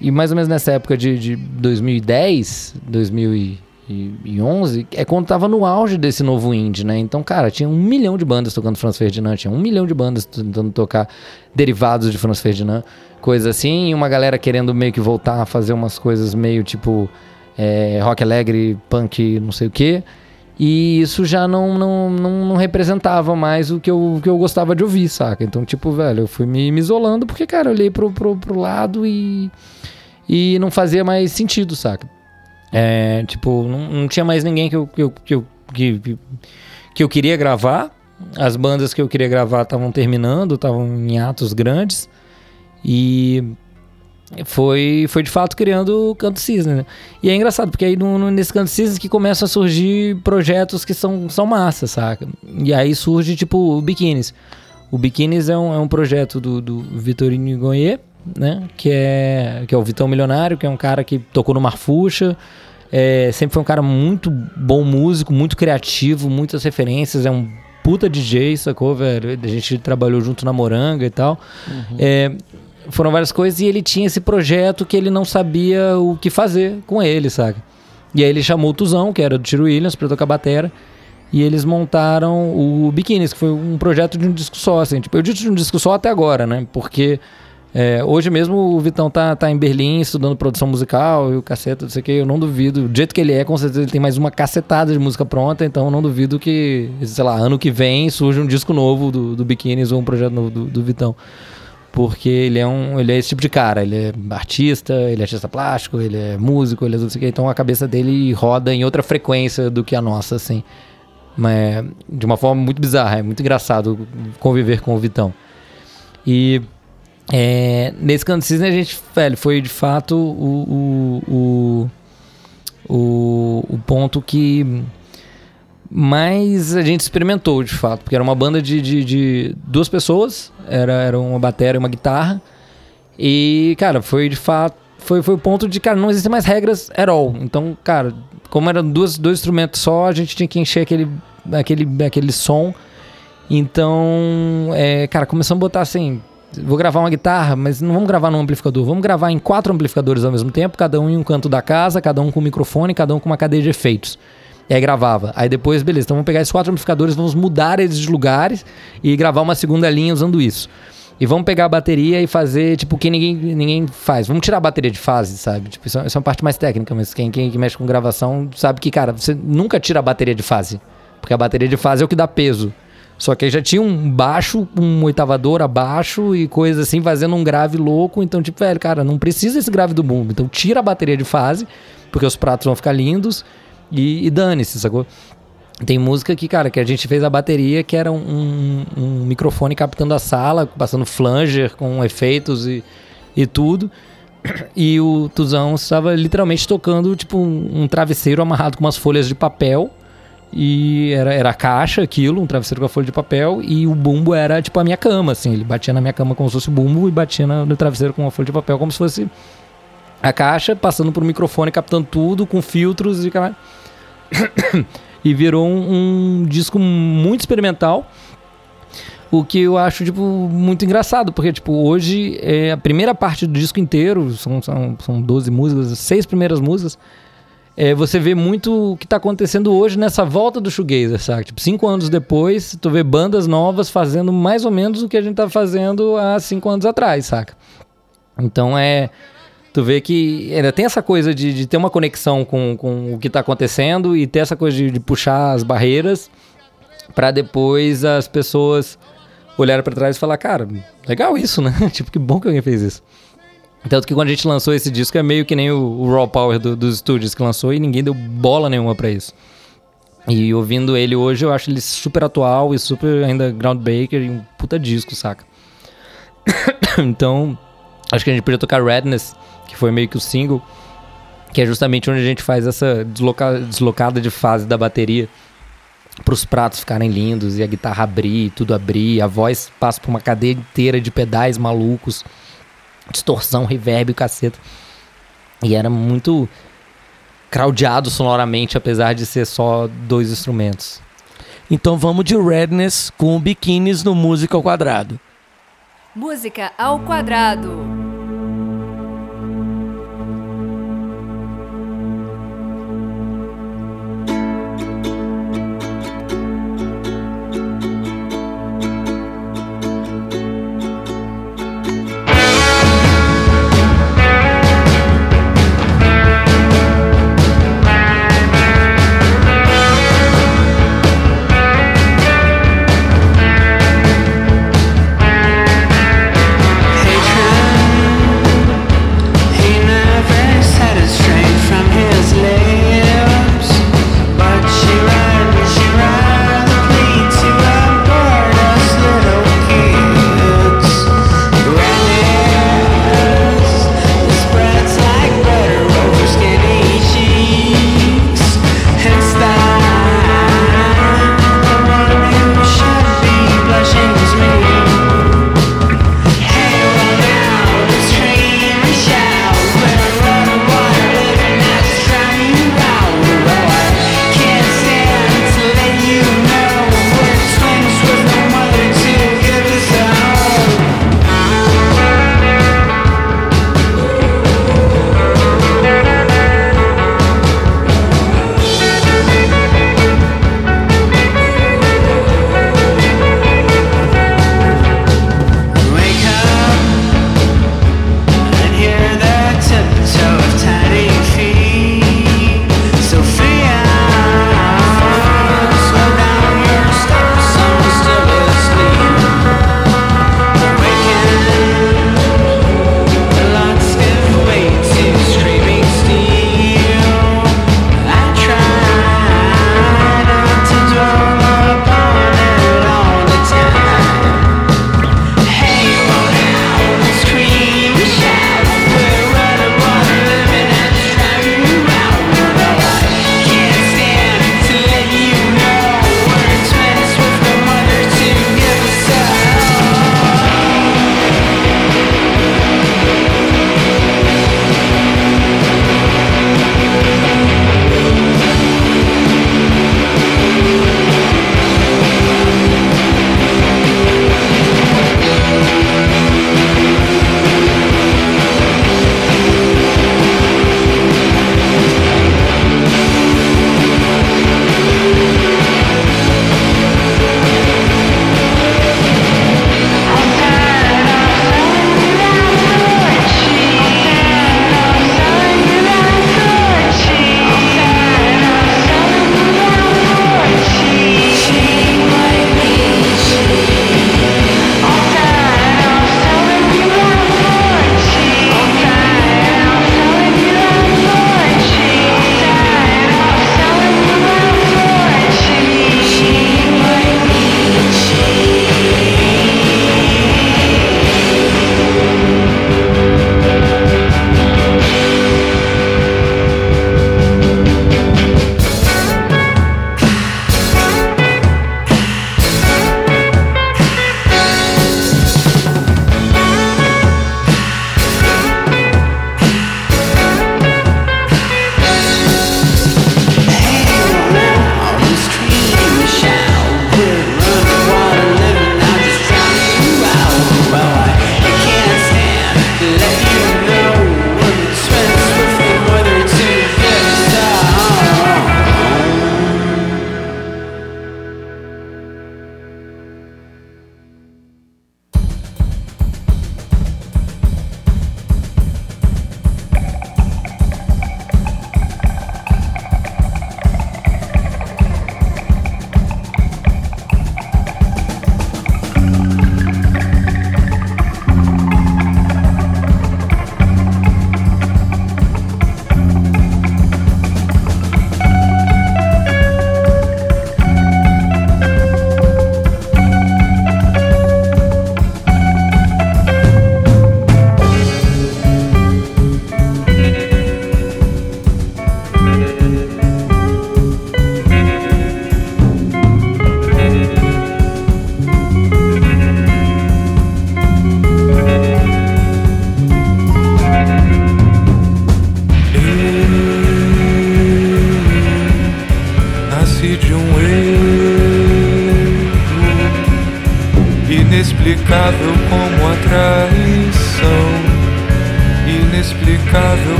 E mais ou menos nessa época de, de 2010, 2000 e 2011, é quando tava no auge desse novo indie, né? Então, cara, tinha um milhão de bandas tocando Franz Ferdinand, tinha um milhão de bandas tentando tocar derivados de Franz Ferdinand, coisa assim, e uma galera querendo meio que voltar a fazer umas coisas meio tipo é, rock alegre, punk, não sei o quê. E isso já não, não, não, não, representava mais o que, eu, o que eu gostava de ouvir, saca? Então, tipo, velho, eu fui me, me isolando porque, cara, eu olhei pro, pro, pro lado e, e não fazia mais sentido, saca? É, tipo, não, não tinha mais ninguém que eu, que, eu, que, eu, que, que eu queria gravar. As bandas que eu queria gravar estavam terminando, estavam em atos grandes. E foi, foi de fato criando o Canto Cisne. Né? E é engraçado, porque aí no, no, nesse Canto Cisne que começam a surgir projetos que são, são massa, saca? E aí surge tipo o Biquínis. O Biquínis é um, é um projeto do, do Vitorino Goyer, né? Que é, que é o Vitão Milionário, que é um cara que tocou no Marfuxa. É, sempre foi um cara muito bom músico, muito criativo, muitas referências. É um puta DJ, sacou, velho? A gente trabalhou junto na Moranga e tal. Uhum. É, foram várias coisas e ele tinha esse projeto que ele não sabia o que fazer com ele, sabe? E aí ele chamou o Tuzão, que era do Tiro Williams, pra tocar batera. E eles montaram o Bikinis, que foi um projeto de um disco só, assim. Tipo, eu disse de um disco só até agora, né? Porque é, hoje mesmo o Vitão tá, tá em Berlim estudando produção musical e o caceta, não sei o que. Eu não duvido. Do jeito que ele é, com certeza ele tem mais uma cacetada de música pronta. Então eu não duvido que, sei lá, ano que vem surge um disco novo do, do Bikinis ou um projeto novo do, do Vitão porque ele é um ele é esse tipo de cara ele é artista ele é artista plástico ele é músico ele é tudo isso aqui, então a cabeça dele roda em outra frequência do que a nossa assim mas de uma forma muito bizarra é muito engraçado conviver com o Vitão e é, nesse canto cisne a gente velho foi de fato o, o, o, o, o ponto que mas a gente experimentou de fato, porque era uma banda de, de, de duas pessoas, era, era uma bateria e uma guitarra. E, cara, foi de fato. Foi, foi o ponto de, cara, não existem mais regras at all. Então, cara, como eram duas, dois instrumentos só, a gente tinha que encher aquele, aquele, aquele som. Então, é, cara, começamos a botar assim. Vou gravar uma guitarra, mas não vamos gravar num amplificador. Vamos gravar em quatro amplificadores ao mesmo tempo, cada um em um canto da casa, cada um com microfone, cada um com uma cadeia de efeitos. E aí gravava. Aí depois, beleza, então vamos pegar esses quatro amplificadores, vamos mudar eles de lugares e gravar uma segunda linha usando isso. E vamos pegar a bateria e fazer, tipo, que ninguém, ninguém faz. Vamos tirar a bateria de fase, sabe? Tipo, isso, é, é uma parte mais técnica, mas quem, quem mexe com gravação sabe que, cara, você nunca tira a bateria de fase. Porque a bateria de fase é o que dá peso. Só que aí já tinha um baixo, um oitavador abaixo e coisa assim, fazendo um grave louco. Então, tipo, velho, cara, não precisa esse grave do bumbo. Então tira a bateria de fase, porque os pratos vão ficar lindos e, e dane-se, sacou? Tem música que, cara, que a gente fez a bateria que era um, um, microfone captando a sala, passando flanger com efeitos e, e tudo. E o Tuzão estava literalmente tocando, tipo, um, um, travesseiro amarrado com umas folhas de papel. E era, era a caixa, aquilo, um travesseiro com a folha de papel. E o bumbo era, tipo, a minha cama, assim. Ele batia na minha cama como se fosse o bumbo e batia no travesseiro com uma folha de papel como se fosse a caixa, passando por um microfone, captando tudo, com filtros e [coughs] e virou um, um, disco muito experimental. O que eu acho, tipo, muito engraçado, porque, tipo, hoje é a primeira parte do disco inteiro, são, são, são 12 músicas, seis primeiras músicas, é, você vê muito o que está acontecendo hoje nessa volta do shoegazer, sabe? Tipo, cinco anos depois, tu vê bandas novas fazendo mais ou menos o que a gente tá fazendo há cinco anos atrás, saca? Então é tu vê que ainda tem essa coisa de, de ter uma conexão com, com o que está acontecendo e ter essa coisa de, de puxar as barreiras para depois as pessoas olharem para trás e falar, cara, legal isso, né? [laughs] tipo, que bom que alguém fez isso. Tanto que quando a gente lançou esse disco é meio que nem o, o Raw Power do, dos estúdios que lançou e ninguém deu bola nenhuma para isso. E ouvindo ele hoje, eu acho ele super atual e super ainda groundbreaker e um puta disco, saca? [coughs] então, acho que a gente podia tocar Redness que foi meio que o single, que é justamente onde a gente faz essa desloca deslocada de fase da bateria para os pratos ficarem lindos e a guitarra abrir, tudo abrir, a voz passa por uma cadeia inteira de pedais malucos, distorção, reverb, caceta. E era muito craudiado sonoramente, apesar de ser só dois instrumentos. Então vamos de Redness com biquínis no Música ao Quadrado. Música ao Quadrado.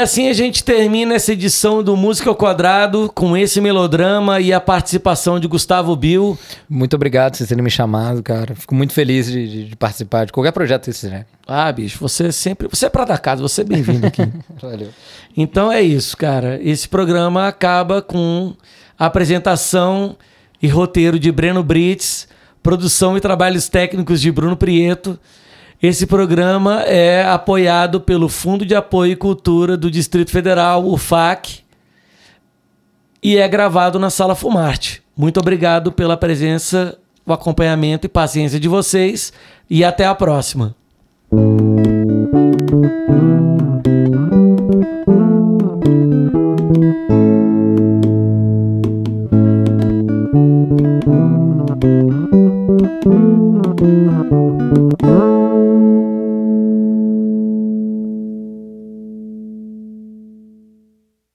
Assim a gente termina essa edição do Música ao Quadrado com esse melodrama e a participação de Gustavo Bill. Muito obrigado por vocês terem me chamado, cara. Fico muito feliz de, de- de participar de qualquer projeto desse né? Ah, bicho, você sempre. Você é prata da casa, você é bem-vindo aqui. [laughs] Valeu. Então é isso, cara. Esse programa acaba com a apresentação e roteiro de Breno Brits, produção e trabalhos técnicos de Bruno Prieto. Esse programa é apoiado pelo Fundo de Apoio e Cultura do Distrito Federal, o FAC, e é gravado na Sala Fumarte. Muito obrigado pela presença, o acompanhamento e paciência de vocês e até a próxima.